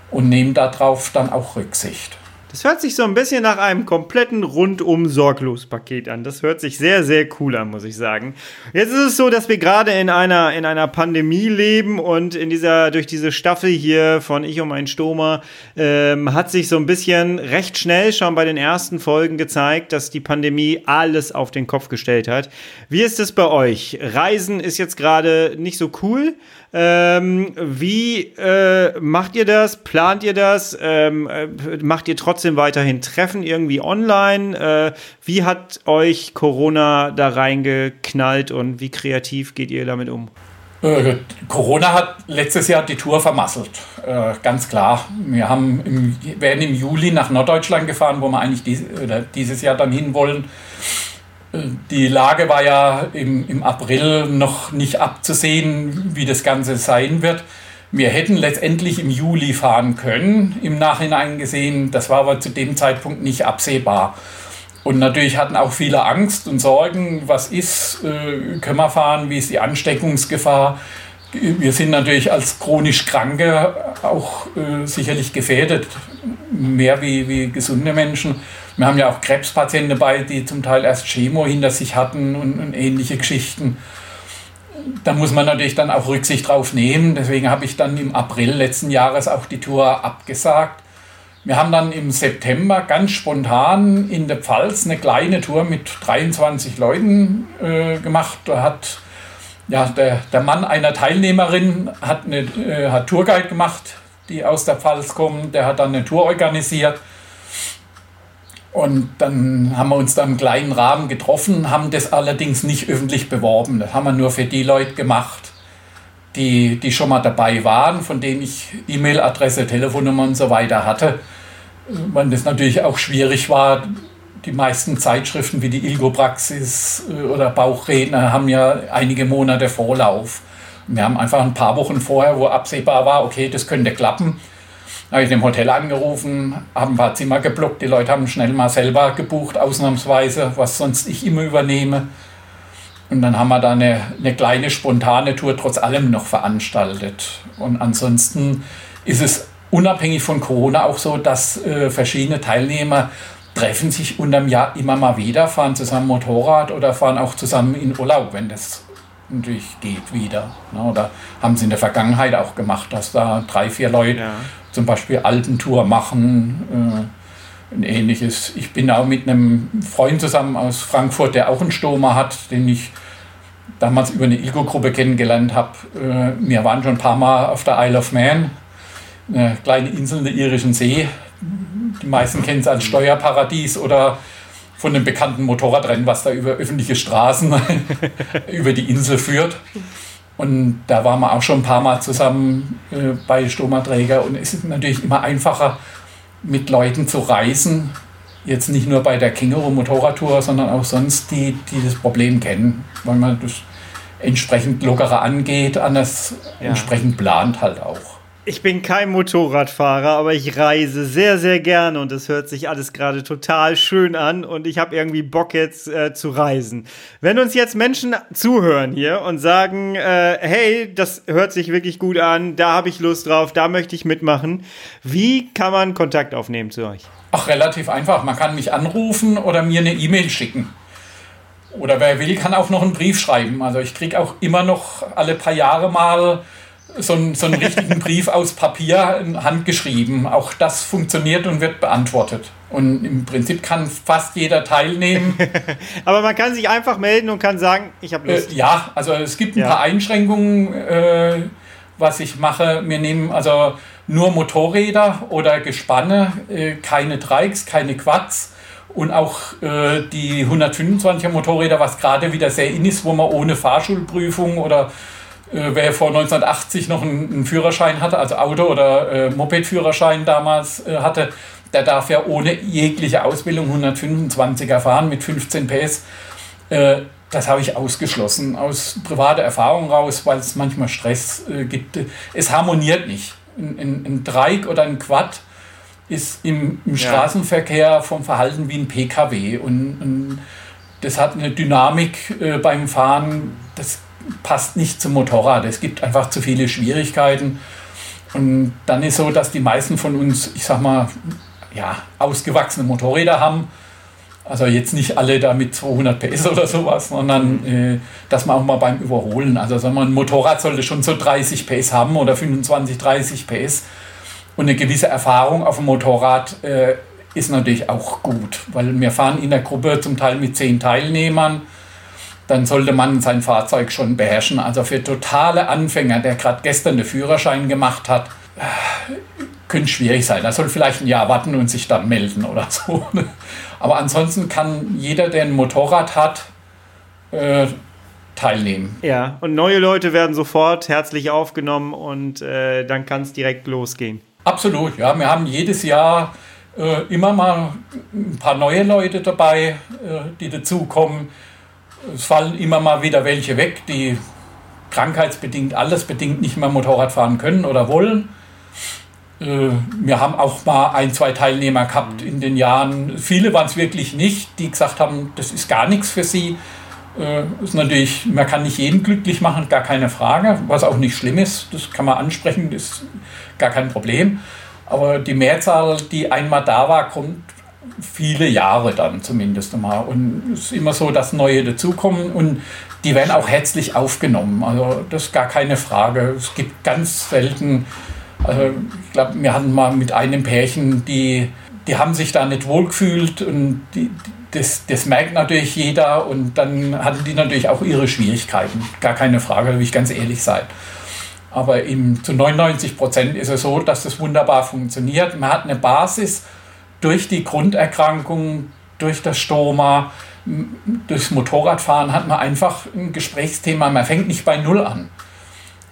und nehmen darauf dann auch Rücksicht. Das hört sich so ein bisschen nach einem kompletten rundum sorglos Paket an. Das hört sich sehr, sehr cool an, muss ich sagen. Jetzt ist es so, dass wir gerade in einer, in einer Pandemie leben und in dieser, durch diese Staffel hier von Ich um ein Stoma ähm, hat sich so ein bisschen recht schnell schon bei den ersten Folgen gezeigt, dass die Pandemie alles auf den Kopf gestellt hat. Wie ist es bei euch? Reisen ist jetzt gerade nicht so cool. Ähm, wie äh, macht ihr das? Plant ihr das? Ähm, äh, macht ihr trotzdem weiterhin Treffen irgendwie online? Äh, wie hat euch Corona da reingeknallt und wie kreativ geht ihr damit um? Äh, Corona hat letztes Jahr die Tour vermasselt, äh, ganz klar. Wir haben im, werden im Juli nach Norddeutschland gefahren, wo wir eigentlich dies, dieses Jahr dann hinwollen. Die Lage war ja im, im April noch nicht abzusehen, wie das Ganze sein wird. Wir hätten letztendlich im Juli fahren können, im Nachhinein gesehen. Das war aber zu dem Zeitpunkt nicht absehbar. Und natürlich hatten auch viele Angst und Sorgen, was ist, äh, können wir fahren, wie ist die Ansteckungsgefahr. Wir sind natürlich als chronisch Kranke auch äh, sicherlich gefährdet, mehr wie, wie gesunde Menschen. Wir haben ja auch Krebspatienten dabei, die zum Teil erst Chemo hinter sich hatten und, und ähnliche Geschichten. Da muss man natürlich dann auch Rücksicht drauf nehmen. Deswegen habe ich dann im April letzten Jahres auch die Tour abgesagt. Wir haben dann im September ganz spontan in der Pfalz eine kleine Tour mit 23 Leuten äh, gemacht. Da hat ja, der, der Mann einer Teilnehmerin hat eine äh, hat Tourguide gemacht, die aus der Pfalz kommen. Der hat dann eine Tour organisiert. Und dann haben wir uns da im kleinen Rahmen getroffen, haben das allerdings nicht öffentlich beworben. Das haben wir nur für die Leute gemacht, die, die schon mal dabei waren, von denen ich E-Mail-Adresse, Telefonnummer und so weiter hatte. Weil das natürlich auch schwierig war. Die meisten Zeitschriften wie die Ilgo-Praxis äh, oder Bauchredner haben ja einige Monate Vorlauf. Wir haben einfach ein paar Wochen vorher, wo absehbar war, okay, das könnte klappen, habe ich im Hotel angerufen, habe ein paar Zimmer geblockt. Die Leute haben schnell mal selber gebucht, ausnahmsweise, was sonst ich immer übernehme. Und dann haben wir da eine, eine kleine spontane Tour trotz allem noch veranstaltet. Und ansonsten ist es unabhängig von Corona auch so, dass äh, verschiedene Teilnehmer treffen sich unterm Jahr immer mal wieder, fahren zusammen Motorrad oder fahren auch zusammen in Urlaub, wenn das natürlich geht wieder. Ne? Oder haben sie in der Vergangenheit auch gemacht, dass da drei, vier Leute ja zum Beispiel Alpentour machen, äh, ein ähnliches. Ich bin auch mit einem Freund zusammen aus Frankfurt, der auch einen Stoma hat, den ich damals über eine Ilgo-Gruppe kennengelernt habe. Äh, wir waren schon ein paar Mal auf der Isle of Man, eine kleine Insel in der irischen See. Die meisten kennen es als Steuerparadies oder von dem bekannten Motorradrennen, was da über öffentliche Straßen über die Insel führt. Und da waren wir auch schon ein paar Mal zusammen äh, bei Stomaträger und es ist natürlich immer einfacher, mit Leuten zu reisen. Jetzt nicht nur bei der Känguru Motorradtour, sondern auch sonst, die, die das Problem kennen, weil man das entsprechend lockerer angeht, anders ja. entsprechend plant halt auch. Ich bin kein Motorradfahrer, aber ich reise sehr, sehr gerne und es hört sich alles gerade total schön an und ich habe irgendwie Bock jetzt äh, zu reisen. Wenn uns jetzt Menschen zuhören hier und sagen, äh, hey, das hört sich wirklich gut an, da habe ich Lust drauf, da möchte ich mitmachen, wie kann man Kontakt aufnehmen zu euch? Ach, relativ einfach. Man kann mich anrufen oder mir eine E-Mail schicken. Oder wer will, kann auch noch einen Brief schreiben. Also ich kriege auch immer noch alle paar Jahre mal so einen, so einen richtigen Brief aus Papier handgeschrieben. Auch das funktioniert und wird beantwortet. Und im Prinzip kann fast jeder teilnehmen. Aber man kann sich einfach melden und kann sagen, ich habe Lust. Äh, ja, also es gibt ein ja. paar Einschränkungen, äh, was ich mache. Wir nehmen also nur Motorräder oder Gespanne, äh, keine Trikes, keine Quads und auch äh, die 125er Motorräder, was gerade wieder sehr in ist, wo man ohne Fahrschulprüfung oder äh, wer vor 1980 noch einen, einen, Führerschein hatte, also Auto- oder äh, Moped-Führerschein damals äh, hatte, der darf ja ohne jegliche Ausbildung 125er fahren mit 15 PS. Äh, das habe ich ausgeschlossen aus privater Erfahrung raus, weil es manchmal Stress äh, gibt. Es harmoniert nicht. Ein, ein, ein Dreieck oder ein Quad ist im, im ja. Straßenverkehr vom Verhalten wie ein PKW und, und das hat eine Dynamik äh, beim Fahren, das passt nicht zum Motorrad. Es gibt einfach zu viele Schwierigkeiten. Und dann ist so, dass die meisten von uns, ich sag mal, ja, ausgewachsene Motorräder haben. Also jetzt nicht alle da mit 200 PS oder sowas, sondern äh, dass man auch mal beim Überholen, also sagen wir, ein Motorrad sollte schon so 30 PS haben oder 25, 30 PS. Und eine gewisse Erfahrung auf dem Motorrad äh, ist natürlich auch gut, weil wir fahren in der Gruppe zum Teil mit zehn Teilnehmern dann sollte man sein Fahrzeug schon beherrschen. Also für totale Anfänger, der gerade gestern den Führerschein gemacht hat, könnte schwierig sein. Er soll vielleicht ein Jahr warten und sich dann melden oder so. Aber ansonsten kann jeder, der ein Motorrad hat, äh, teilnehmen. Ja, und neue Leute werden sofort herzlich aufgenommen und äh, dann kann es direkt losgehen. Absolut, ja. Wir haben jedes Jahr äh, immer mal ein paar neue Leute dabei, äh, die dazukommen es fallen immer mal wieder welche weg, die krankheitsbedingt, allesbedingt nicht mehr Motorrad fahren können oder wollen. Äh, wir haben auch mal ein, zwei Teilnehmer gehabt in den Jahren. Viele waren es wirklich nicht, die gesagt haben, das ist gar nichts für sie. Äh, ist natürlich, man kann nicht jeden glücklich machen, gar keine Frage, was auch nicht schlimm ist. Das kann man ansprechen, das ist gar kein Problem. Aber die Mehrzahl, die einmal da war, kommt viele Jahre dann zumindest einmal. Und es ist immer so, dass neue dazukommen und die werden auch herzlich aufgenommen. Also das ist gar keine Frage. Es gibt ganz selten, also ich glaube, wir hatten mal mit einem Pärchen, die, die haben sich da nicht wohlgefühlt und die, das, das merkt natürlich jeder und dann hatten die natürlich auch ihre Schwierigkeiten. Gar keine Frage, will ich ganz ehrlich sein. Aber im, zu 99 Prozent ist es so, dass das wunderbar funktioniert. Man hat eine Basis, durch die Grunderkrankung, durch das Stoma, durchs Motorradfahren hat man einfach ein Gesprächsthema. Man fängt nicht bei Null an.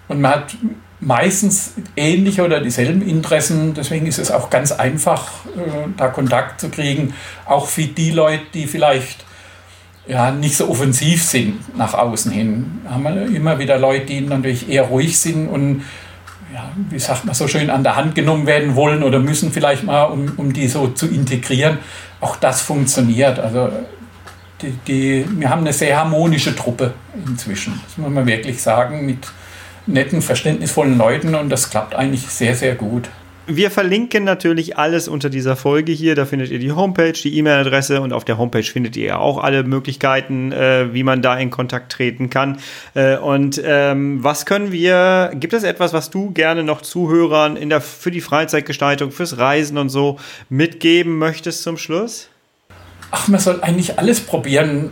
Und man hat meistens ähnliche oder dieselben Interessen. Deswegen ist es auch ganz einfach, äh, da Kontakt zu kriegen. Auch für die Leute, die vielleicht ja, nicht so offensiv sind nach außen hin. Haben wir immer wieder Leute, die natürlich eher ruhig sind und ja, wie sagt man so schön, an der Hand genommen werden wollen oder müssen vielleicht mal, um, um die so zu integrieren. Auch das funktioniert. Also die, die, wir haben eine sehr harmonische Truppe inzwischen, das muss man wirklich sagen, mit netten, verständnisvollen Leuten und das klappt eigentlich sehr, sehr gut. Wir verlinken natürlich alles unter dieser Folge hier. Da findet ihr die Homepage, die E-Mail-Adresse und auf der Homepage findet ihr auch alle Möglichkeiten, äh, wie man da in Kontakt treten kann. Äh, und ähm, was können wir, gibt es etwas, was du gerne noch Zuhörern in der, für die Freizeitgestaltung, fürs Reisen und so mitgeben möchtest zum Schluss? Ach, man soll eigentlich alles probieren,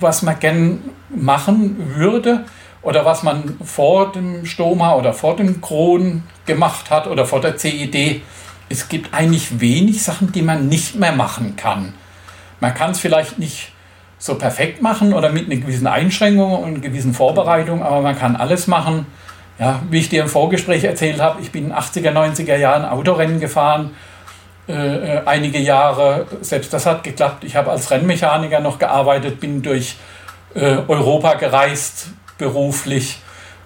was man gern machen würde oder was man vor dem Stoma oder vor dem Kron gemacht hat oder vor der CED. Es gibt eigentlich wenig Sachen, die man nicht mehr machen kann. Man kann es vielleicht nicht so perfekt machen oder mit einer gewissen Einschränkung und einer gewissen Vorbereitung, aber man kann alles machen. Ja, wie ich dir im Vorgespräch erzählt habe, ich bin in 80er, 90er Jahren Autorennen gefahren, äh, äh, einige Jahre, selbst das hat geklappt. Ich habe als Rennmechaniker noch gearbeitet, bin durch äh, Europa gereist, beruflich.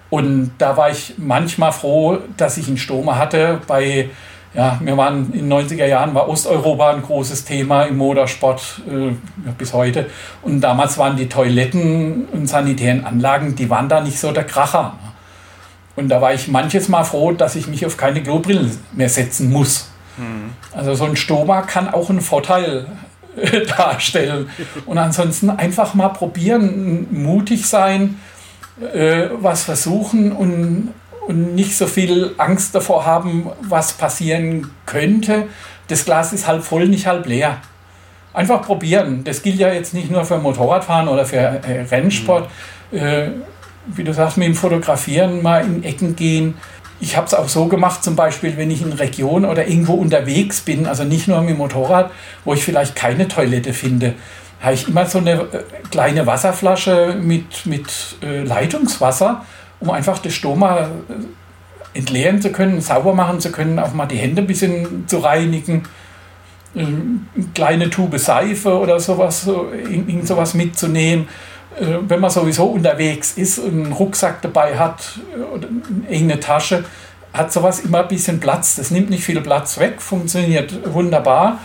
Und da war ich manchmal froh, dass ich einen Stoma hatte bei ja, wir waren in den 90er Jahren war Osteuropa ein großes Thema im Motorsport äh, bis heute. Und damals waren die Toiletten und sanitären Anlagen, die waren da nicht so der Kracher. Und da war ich manches Mal froh, dass ich mich auf keine Klobrille mehr setzen muss. Mhm. Also so ein Stoma kann auch einen Vorteil äh, darstellen. Und ansonsten einfach mal probieren, mutig sein, äh, was versuchen und und nicht so viel Angst davor haben, was passieren könnte. Das Glas ist halb voll, nicht halb leer. Einfach probieren. Das gilt ja jetzt nicht nur für Motorradfahren oder für äh, Rennsport. Mhm. Äh, wie du sagst, mit dem Fotografieren mal in Ecken gehen. Ich habe es auch so gemacht, zum Beispiel, wenn ich in Region oder irgendwo unterwegs bin, also nicht nur mit dem Motorrad, wo ich vielleicht keine Toilette finde, habe ich immer so eine äh, kleine Wasserflasche mit, mit äh, Leitungswasser um einfach das Stoma äh, entleeren zu können, sauber machen zu können, auch mal die Hände ein bisschen zu reinigen. Ähm, eine kleine Tube Seife oder sowas, irgend sowas mitzunehmen. Wenn man sowieso unterwegs ist und einen Rucksack dabei hat oder irgendeine Tasche, hat sowas immer ein bisschen Platz. Das nimmt nicht viel Platz weg, funktioniert wunderbar.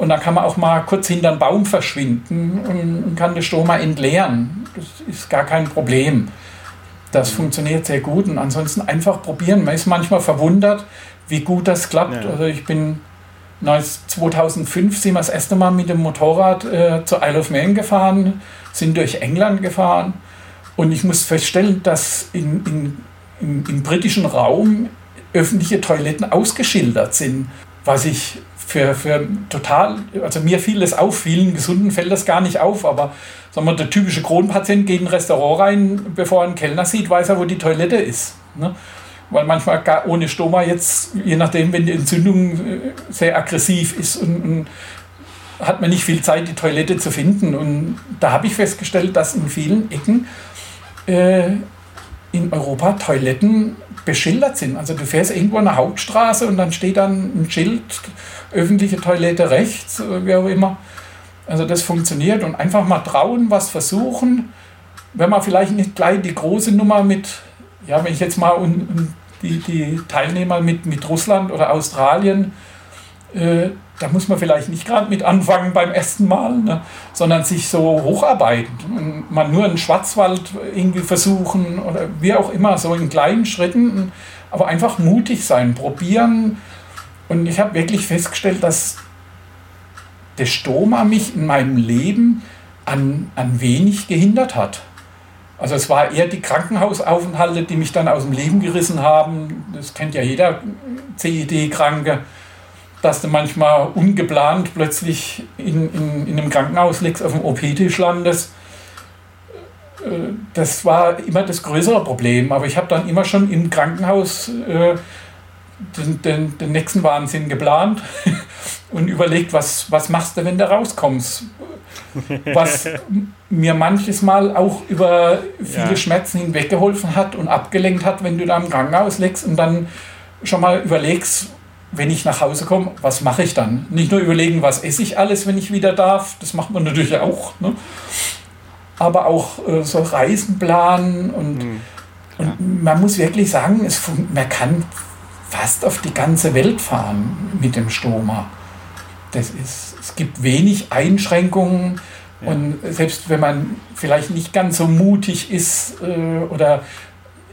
Und dann kann man auch mal kurz hinter einen Baum verschwinden und kann das Stoma entleeren. Das ist gar kein Problem. Das funktioniert sehr gut und ansonsten einfach probieren. Man ist manchmal verwundert, wie gut das klappt. Ja. Also ich bin 2005 sind wir das erste Mal mit dem Motorrad äh, zur Isle of Man gefahren, sind durch England gefahren und ich muss feststellen, dass in, in, im, im britischen Raum öffentliche Toiletten ausgeschildert sind, was ich für, für total, also mir fiel es auf, vielen Gesunden fällt das gar nicht auf, aber sagen wir, der typische Kronpatient geht in ein Restaurant rein, bevor er einen Kellner sieht, weiß er, wo die Toilette ist. Ne? Weil manchmal gar ohne Stoma jetzt, je nachdem, wenn die Entzündung äh, sehr aggressiv ist und, und hat man nicht viel Zeit, die Toilette zu finden. Und da habe ich festgestellt, dass in vielen Ecken äh, in Europa Toiletten beschildert sind. Also du fährst irgendwo an der Hauptstraße und dann steht dann ein Schild, öffentliche Toilette rechts, wie auch immer. Also das funktioniert und einfach mal trauen, was versuchen. Wenn man vielleicht nicht gleich die große Nummer mit, ja, wenn ich jetzt mal un, un, die, die Teilnehmer mit, mit Russland oder Australien, äh, da muss man vielleicht nicht gerade mit anfangen beim ersten Mal, ne, sondern sich so hocharbeiten. Man nur einen Schwarzwald irgendwie versuchen oder wie auch immer, so in kleinen Schritten, aber einfach mutig sein, probieren. Und ich habe wirklich festgestellt, dass der Stoma mich in meinem Leben an, an wenig gehindert hat. Also es war eher die Krankenhausaufenthalte, die mich dann aus dem Leben gerissen haben. Das kennt ja jeder CID-Kranke, dass du manchmal ungeplant plötzlich in, in, in einem Krankenhaus liegst, auf dem OP-Tisch landest. Äh, das war immer das größere Problem. Aber ich habe dann immer schon im Krankenhaus äh, den, den, den nächsten Wahnsinn geplant und überlegt, was, was machst du, wenn du rauskommst. Was mir manches Mal auch über viele ja. Schmerzen hinweggeholfen hat und abgelenkt hat, wenn du da im Krankenhaus liegst und dann schon mal überlegst, wenn ich nach Hause komme, was mache ich dann? Nicht nur überlegen, was esse ich alles, wenn ich wieder darf, das macht man natürlich auch, ne? aber auch äh, so Reisen planen und, mhm, und man muss wirklich sagen, es, man kann fast auf die ganze Welt fahren mit dem Stoma. Das ist, es gibt wenig Einschränkungen. Ja. Und selbst wenn man vielleicht nicht ganz so mutig ist äh, oder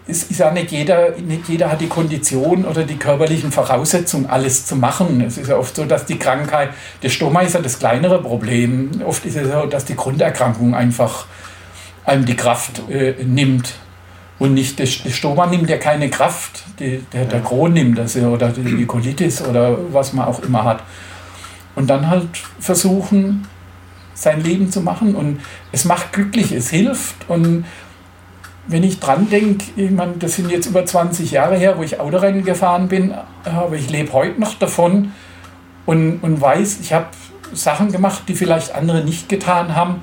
es ist ja nicht jeder, nicht jeder hat die Kondition oder die körperlichen Voraussetzungen, alles zu machen. Es ist ja oft so, dass die Krankheit, der Stoma ist ja das kleinere Problem. Oft ist es so, dass die Grunderkrankung einfach einem die Kraft äh, nimmt. Und nicht, der, Stoma nimmt ja keine Kraft, die, der, der Kron nimmt das oder die Colitis oder was man auch immer hat. Und dann halt versuchen, sein Leben zu machen. Und es macht glücklich, es hilft. Und wenn ich dran denke, ich meine, das sind jetzt über 20 Jahre her, wo ich Autorennen gefahren bin, aber ich lebe heute noch davon und, und weiß, ich habe Sachen gemacht, die vielleicht andere nicht getan haben.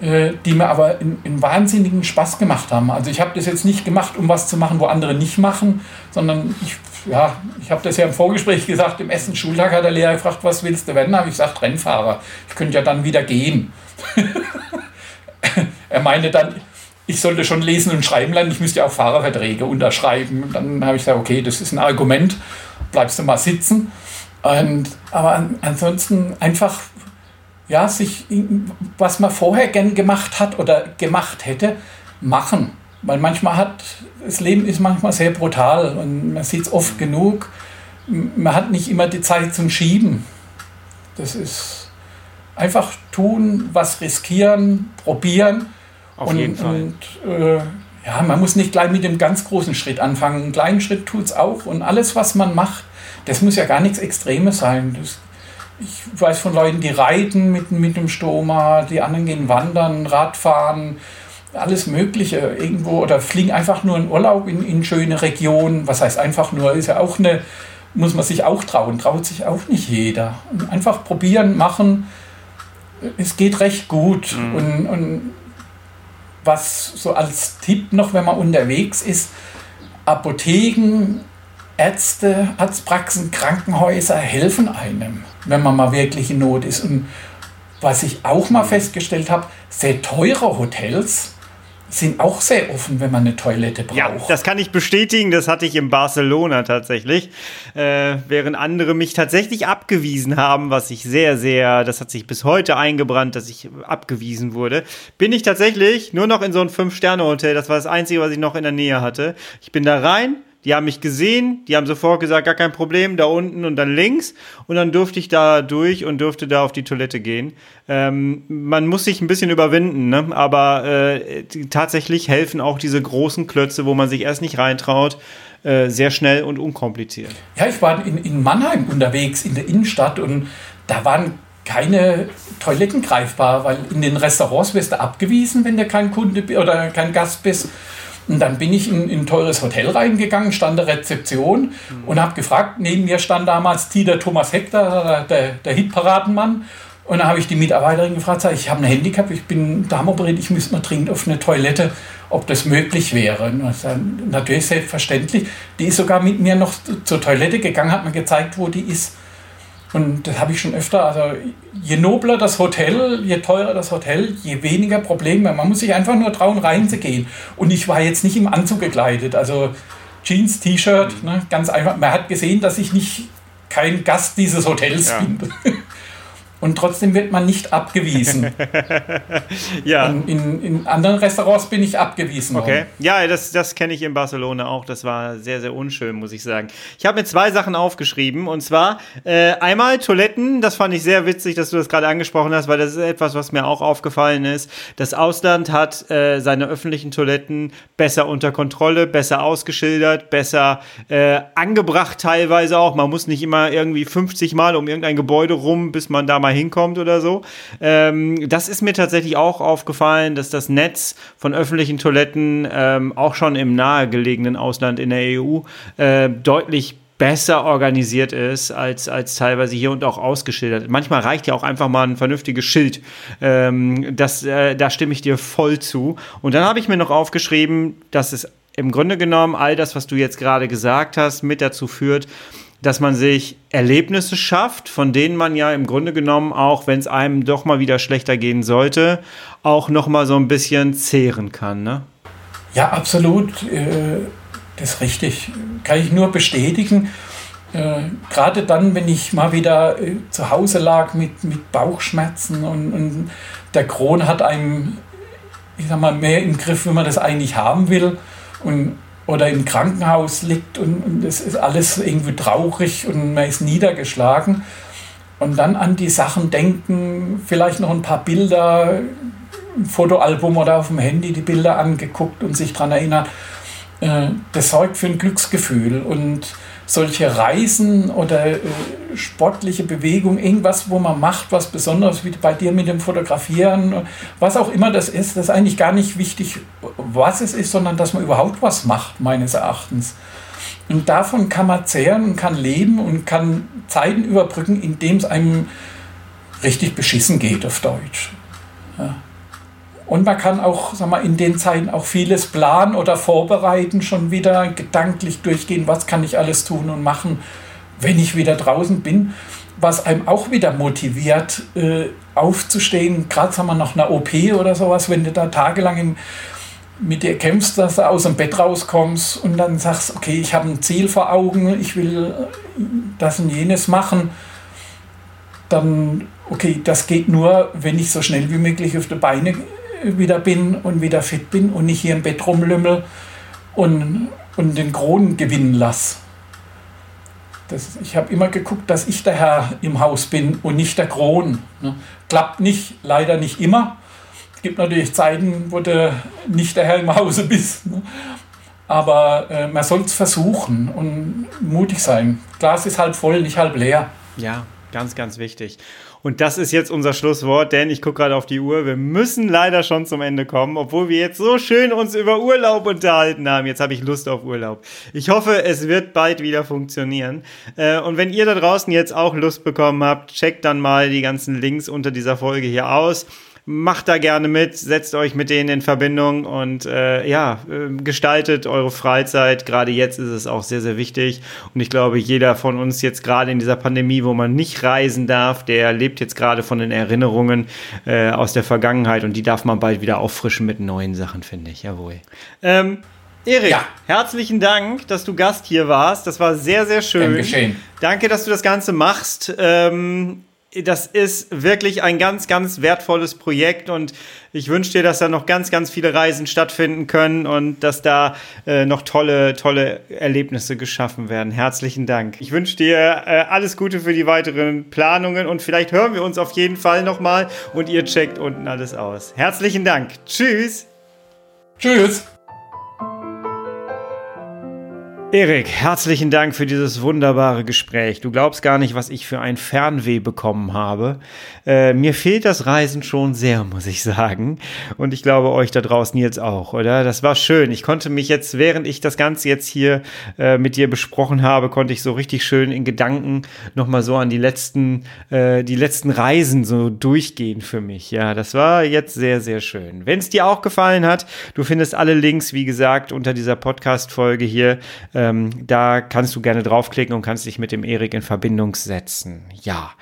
äh, die mir aber einen wahnsinnigen Spaß gemacht haben. Also ich habe das jetzt nicht gemacht, um was zu machen, wo andere nicht machen, sondern ich, ja, ich habe das ja im Vorgespräch gesagt, im ersten Schultag hat der Lehrer gefragt, was willst du werden? habe ich gesagt, Rennfahrer. Ich könnte ja dann wieder gehen. er meinte dann, ich sollte schon lesen und schreiben lernen, ich müsste auch Fahrerverträge unterschreiben. Dann habe ich gesagt, okay, das ist ein Argument, bleibst du mal sitzen. Und, aber ansonsten einfach, ja, sich, was man vorher gern gemacht hat oder gemacht hätte, machen. Weil manchmal hat, das Leben ist manchmal sehr brutal und man sieht es oft genug. Man hat nicht immer die Zeit zum Schieben. Das ist einfach tun, was riskieren, probieren auf und, jeden Fall. Und, äh, ja, man muss nicht gleich mit dem ganz großen Schritt anfangen. Einen kleinen Schritt tut es auch. Und alles, was man macht, das muss ja gar nichts Extremes sein. Das, ich weiß von Leuten, die reiten mit, mit dem Stoma, die anderen gehen wandern, Radfahren, alles Mögliche irgendwo oder fliegen einfach nur in Urlaub in, in schöne Regionen. Was heißt einfach nur, ist ja auch eine, muss man sich auch trauen, traut sich auch nicht jeder. Einfach probieren, machen. Es geht recht gut. Mhm. Und, und was so als Tipp noch, wenn man unterwegs ist, Apotheken, Ärzte, Arztpraxen, Krankenhäuser helfen einem, wenn man mal wirklich in Not ist. Und was ich auch mal festgestellt habe, sehr teure Hotels sind auch sehr offen, wenn man eine Toilette braucht. Ja, das kann ich bestätigen. Das hatte ich in Barcelona tatsächlich. Äh, während andere mich tatsächlich abgewiesen haben, was ich sehr, sehr, das hat sich bis heute eingebrannt, dass ich abgewiesen wurde, bin ich tatsächlich nur noch in so ein Fünf-Sterne-Hotel. Das war das Einzige, was ich noch in der Nähe hatte. Ich bin da rein, die haben mich gesehen, die haben sofort gesagt, gar kein Problem, da unten und dann links. Und dann durfte ich da durch und durfte da auf die Toilette gehen. Ähm, man muss sich ein bisschen überwinden, ne? aber äh, tatsächlich helfen auch diese großen Klötze, wo man sich erst nicht reintraut, äh, sehr schnell und unkompliziert. Ja, ich war in, in Mannheim unterwegs, in der Innenstadt und da waren keine Toiletten greifbar, weil in den Restaurants wirst du abgewiesen, wenn du kein Kunde oder kein Gast bist. Und dann bin ich in, in ein teures Hotel reingegangen, stand der Rezeption mhm. und habe gefragt, neben mir stand damals Dieter Thomas Hector, der, der Hitparadenmann. Und dann habe ich die Mitarbeiterin gefragt, sag, ich habe ein Handicap, ich bin Darmoperiert, ich müsste mal dringend auf eine Toilette, ob das möglich wäre. Und sag, natürlich selbstverständlich. Die ist sogar mit mir noch zur Toilette gegangen, hat mir gezeigt, wo die ist. Und das habe ich schon öfter. Also je nobler das Hotel, je teurer das Hotel, je weniger Probleme. Man muss sich einfach nur trauen, reinzugehen. Und ich war jetzt nicht im Anzug gekleidet. Also Jeans, T-Shirt, ne, ganz einfach. Man hat gesehen, dass ich nicht kein Gast dieses Hotels ja. bin. und trotzdem wird man nicht abgewiesen. ja. In, in, anderen Restaurants bin ich abgewiesen okay. worden. Ja, das, das kenne ich in Barcelona auch. Das war sehr, sehr unschön, muss ich sagen. Ich habe mir zwei Sachen aufgeschrieben. Und zwar äh, einmal Toiletten. Das fand ich sehr witzig, dass du das gerade angesprochen hast, weil das ist etwas, was mir auch aufgefallen ist. Das Ausland hat äh, seine öffentlichen Toiletten besser unter Kontrolle, besser ausgeschildert, besser äh, angebracht teilweise auch. Man muss nicht immer irgendwie 50 Mal um irgendein Gebäude rum, bis man da mal hinkommt oder so. Ähm, das ist mir tatsächlich auch aufgefallen, dass das Netz von öffentlichen Toiletten ähm, auch schon im nahegelegenen Ausland in der EU äh, deutlich besser organisiert ist als, als teilweise hier und auch ausgeschildert. Manchmal reicht ja auch einfach mal ein vernünftiges Schild. Ähm, das, äh, da stimme ich dir voll zu. Und dann habe ich mir noch aufgeschrieben, dass es im Grunde genommen all das, was du jetzt gerade gesagt hast, mit dazu führt, dass man sich Erlebnisse schafft, von denen man ja im Grunde genommen auch, wenn es einem doch mal wieder schlechter gehen sollte, auch noch mal so ein bisschen zehren kann, ne? Ja, absolut. Äh, das ist richtig. Kann ich nur bestätigen. Äh, gerade dann, wenn ich mal wieder äh, zu Hause lag mit, mit Bauchschmerzen und, und der Kron hat einem, ich sag mal, mehr im Griff, wenn man das eigentlich haben will. Und oder im Krankenhaus liegt und, und es ist alles irgendwie traurig und man ist niedergeschlagen. Und dann an die Sachen denken, vielleicht noch ein paar Bilder, ein Fotoalbum oder auf dem Handy die Bilder angeguckt und sich daran erinnert. Äh, das sorgt für ein Glücksgefühl. Und solche Reisen oder äh, sportliche Bewegung, irgendwas, wo man macht, was Besonderes, wie bei dir mit dem Fotografieren, was auch immer das ist, das ist eigentlich gar nicht wichtig, was es ist, sondern dass man überhaupt was macht, meines Erachtens. Und davon kann man zehren und kann leben und kann Zeiten überbrücken, indem es einem richtig beschissen geht, auf Deutsch. Ja. Und man kann auch sag mal, in den Zeiten auch vieles planen oder vorbereiten, schon wieder gedanklich durchgehen, was kann ich alles tun und machen, wenn ich wieder draußen bin. Was einem auch wieder motiviert, äh, aufzustehen, gerade sagen wir nach einer OP oder sowas, wenn du da tagelang im, mit dir kämpfst, dass du aus dem Bett rauskommst und dann sagst, okay, ich habe ein Ziel vor Augen, ich will das und jenes machen, dann, okay, das geht nur, wenn ich so schnell wie möglich auf die Beine wieder bin und wieder fit bin und nicht hier im Bett rumlümmel und, und den Kronen gewinnen lasse. Das, ich habe immer geguckt, dass ich der Herr im Haus bin und nicht der Kron. Ne? Klappt nicht, leider nicht immer. Es gibt natürlich Zeiten, wo du nicht der Herr im Hause bist. Ne? Aber äh, man soll es versuchen und mutig sein. Glas ist halb voll, nicht halb leer. Ja, ganz, ganz wichtig. Und das ist jetzt unser Schlusswort, denn ich gucke gerade auf die Uhr. Wir müssen leider schon zum Ende kommen, obwohl wir jetzt so schön uns über Urlaub unterhalten haben. Jetzt habe ich Lust auf Urlaub. Ich hoffe, es wird bald wieder funktionieren. Äh, und wenn ihr da draußen jetzt auch Lust bekommen habt, checkt dann mal die ganzen Links unter dieser Folge hier aus macht da gerne mit, setzt euch mit denen in Verbindung und äh, ja, äh, gestaltet eure Freizeit. Gerade jetzt ist es auch sehr, sehr wichtig. Und ich glaube, jeder von uns jetzt gerade in dieser Pandemie, wo man nicht reisen darf, der lebt jetzt gerade von den Erinnerungen äh, aus der Vergangenheit und die darf man bald wieder auffrischen mit neuen Sachen, finde ich. Jawohl. Ähm, Erik, ja. herzlichen Dank, dass du Gast hier warst. Das war sehr, sehr schön. Dankeschön. Danke, dass du das Ganze machst. Ähm, das ist wirklich ein ganz, ganz wertvolles Projekt und ich wünsche dir, dass da noch ganz, ganz viele Reisen stattfinden können und dass da äh, noch tolle, tolle Erlebnisse geschaffen werden. Herzlichen Dank. Ich wünsche dir äh, alles Gute für die weiteren Planungen und vielleicht hören wir uns auf jeden Fall nochmal und ihr checkt unten alles aus. Herzlichen Dank. Tschüss. Tschüss. Erik, herzlichen Dank für dieses wunderbare Gespräch. Du glaubst gar nicht, was ich für ein Fernweh bekommen habe. Äh, mir fehlt das Reisen schon sehr, muss ich sagen. Und ich glaube euch da draußen jetzt auch, oder? Das war schön. Ich konnte mich jetzt, während ich das Ganze jetzt hier äh, mit dir besprochen habe, konnte ich so richtig schön in Gedanken nochmal so an die letzten, äh, die letzten Reisen so durchgehen für mich. Ja, das war jetzt sehr, sehr schön. Wenn es dir auch gefallen hat, du findest alle Links, wie gesagt, unter dieser Podcast-Folge hier. Äh, ähm, da kannst du gerne draufklicken und kannst dich mit dem Erik in Verbindung setzen. Ja.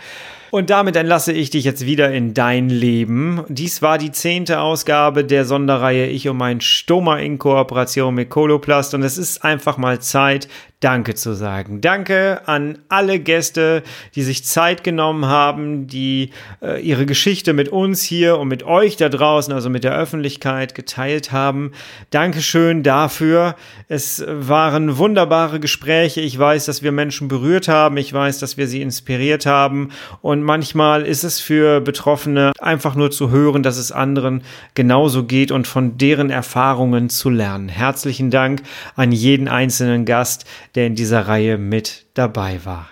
Und damit entlasse ich dich jetzt wieder in dein Leben. Dies war die zehnte Ausgabe der Sonderreihe Ich und mein Stoma in Kooperation mit Coloplast und es ist einfach mal Zeit, Danke zu sagen. Danke an alle Gäste, die sich Zeit genommen haben, die äh, ihre Geschichte mit uns hier und mit euch da draußen, also mit der Öffentlichkeit geteilt haben. Dankeschön dafür. Es waren wunderbare Gespräche. Ich weiß, dass wir Menschen berührt haben. Ich weiß, dass wir sie inspiriert haben. Und manchmal ist es für Betroffene einfach nur zu hören, dass es anderen genauso geht und von deren Erfahrungen zu lernen. Herzlichen Dank an jeden einzelnen Gast, der in dieser Reihe mit dabei war.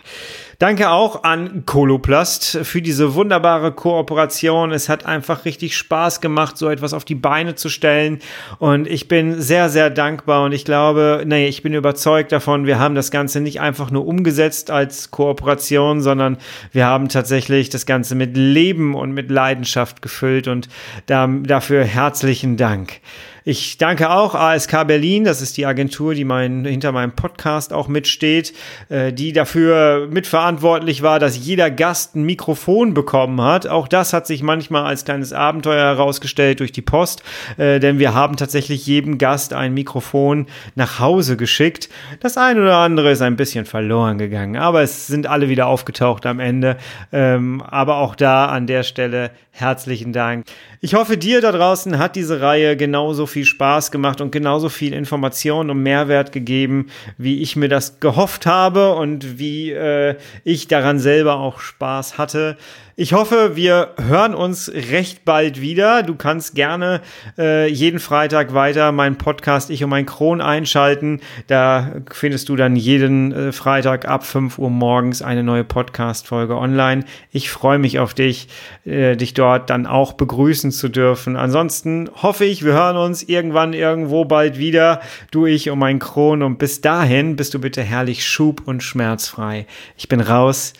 Danke auch an Coloplast für diese wunderbare Kooperation. Es hat einfach richtig Spaß gemacht, so etwas auf die Beine zu stellen. Und ich bin sehr, sehr dankbar und ich glaube, nee, ich bin überzeugt davon, wir haben das Ganze nicht einfach nur umgesetzt als Kooperation, sondern wir haben tatsächlich das Ganze mit Leben und mit Leidenschaft gefüllt und dafür herzlichen Dank. Ich danke auch ASK Berlin, das ist die Agentur, die mein, hinter meinem Podcast auch mitsteht, äh, die dafür mitverantwortlich war, dass jeder Gast ein Mikrofon bekommen hat. Auch das hat sich manchmal als kleines Abenteuer herausgestellt durch die Post, äh, denn wir haben tatsächlich jedem Gast ein Mikrofon nach Hause geschickt. Das eine oder andere ist ein bisschen verloren gegangen, aber es sind alle wieder aufgetaucht am Ende. Ähm, aber auch da an der Stelle herzlichen Dank. Ich hoffe, dir da draußen hat diese Reihe genauso viel Spaß gemacht und genauso viel Information und Mehrwert gegeben, wie ich mir das gehofft habe und wie äh, ich daran selber auch Spaß hatte. Ich hoffe, wir hören uns recht bald wieder. Du kannst gerne äh, jeden Freitag weiter meinen Podcast Ich und mein Kron einschalten. Da findest du dann jeden äh, Freitag ab 5 Uhr morgens eine neue Podcast-Folge online. Ich freue mich auf dich, äh, dich dort dann auch begrüßen zu dürfen. Ansonsten hoffe ich, wir hören uns irgendwann irgendwo bald wieder. Du, ich und mein Kron. Und bis dahin bist du bitte herrlich schub- und schmerzfrei. Ich bin raus.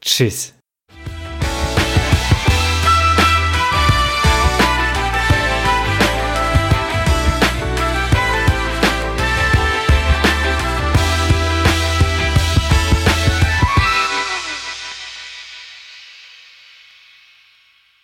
Tschüss.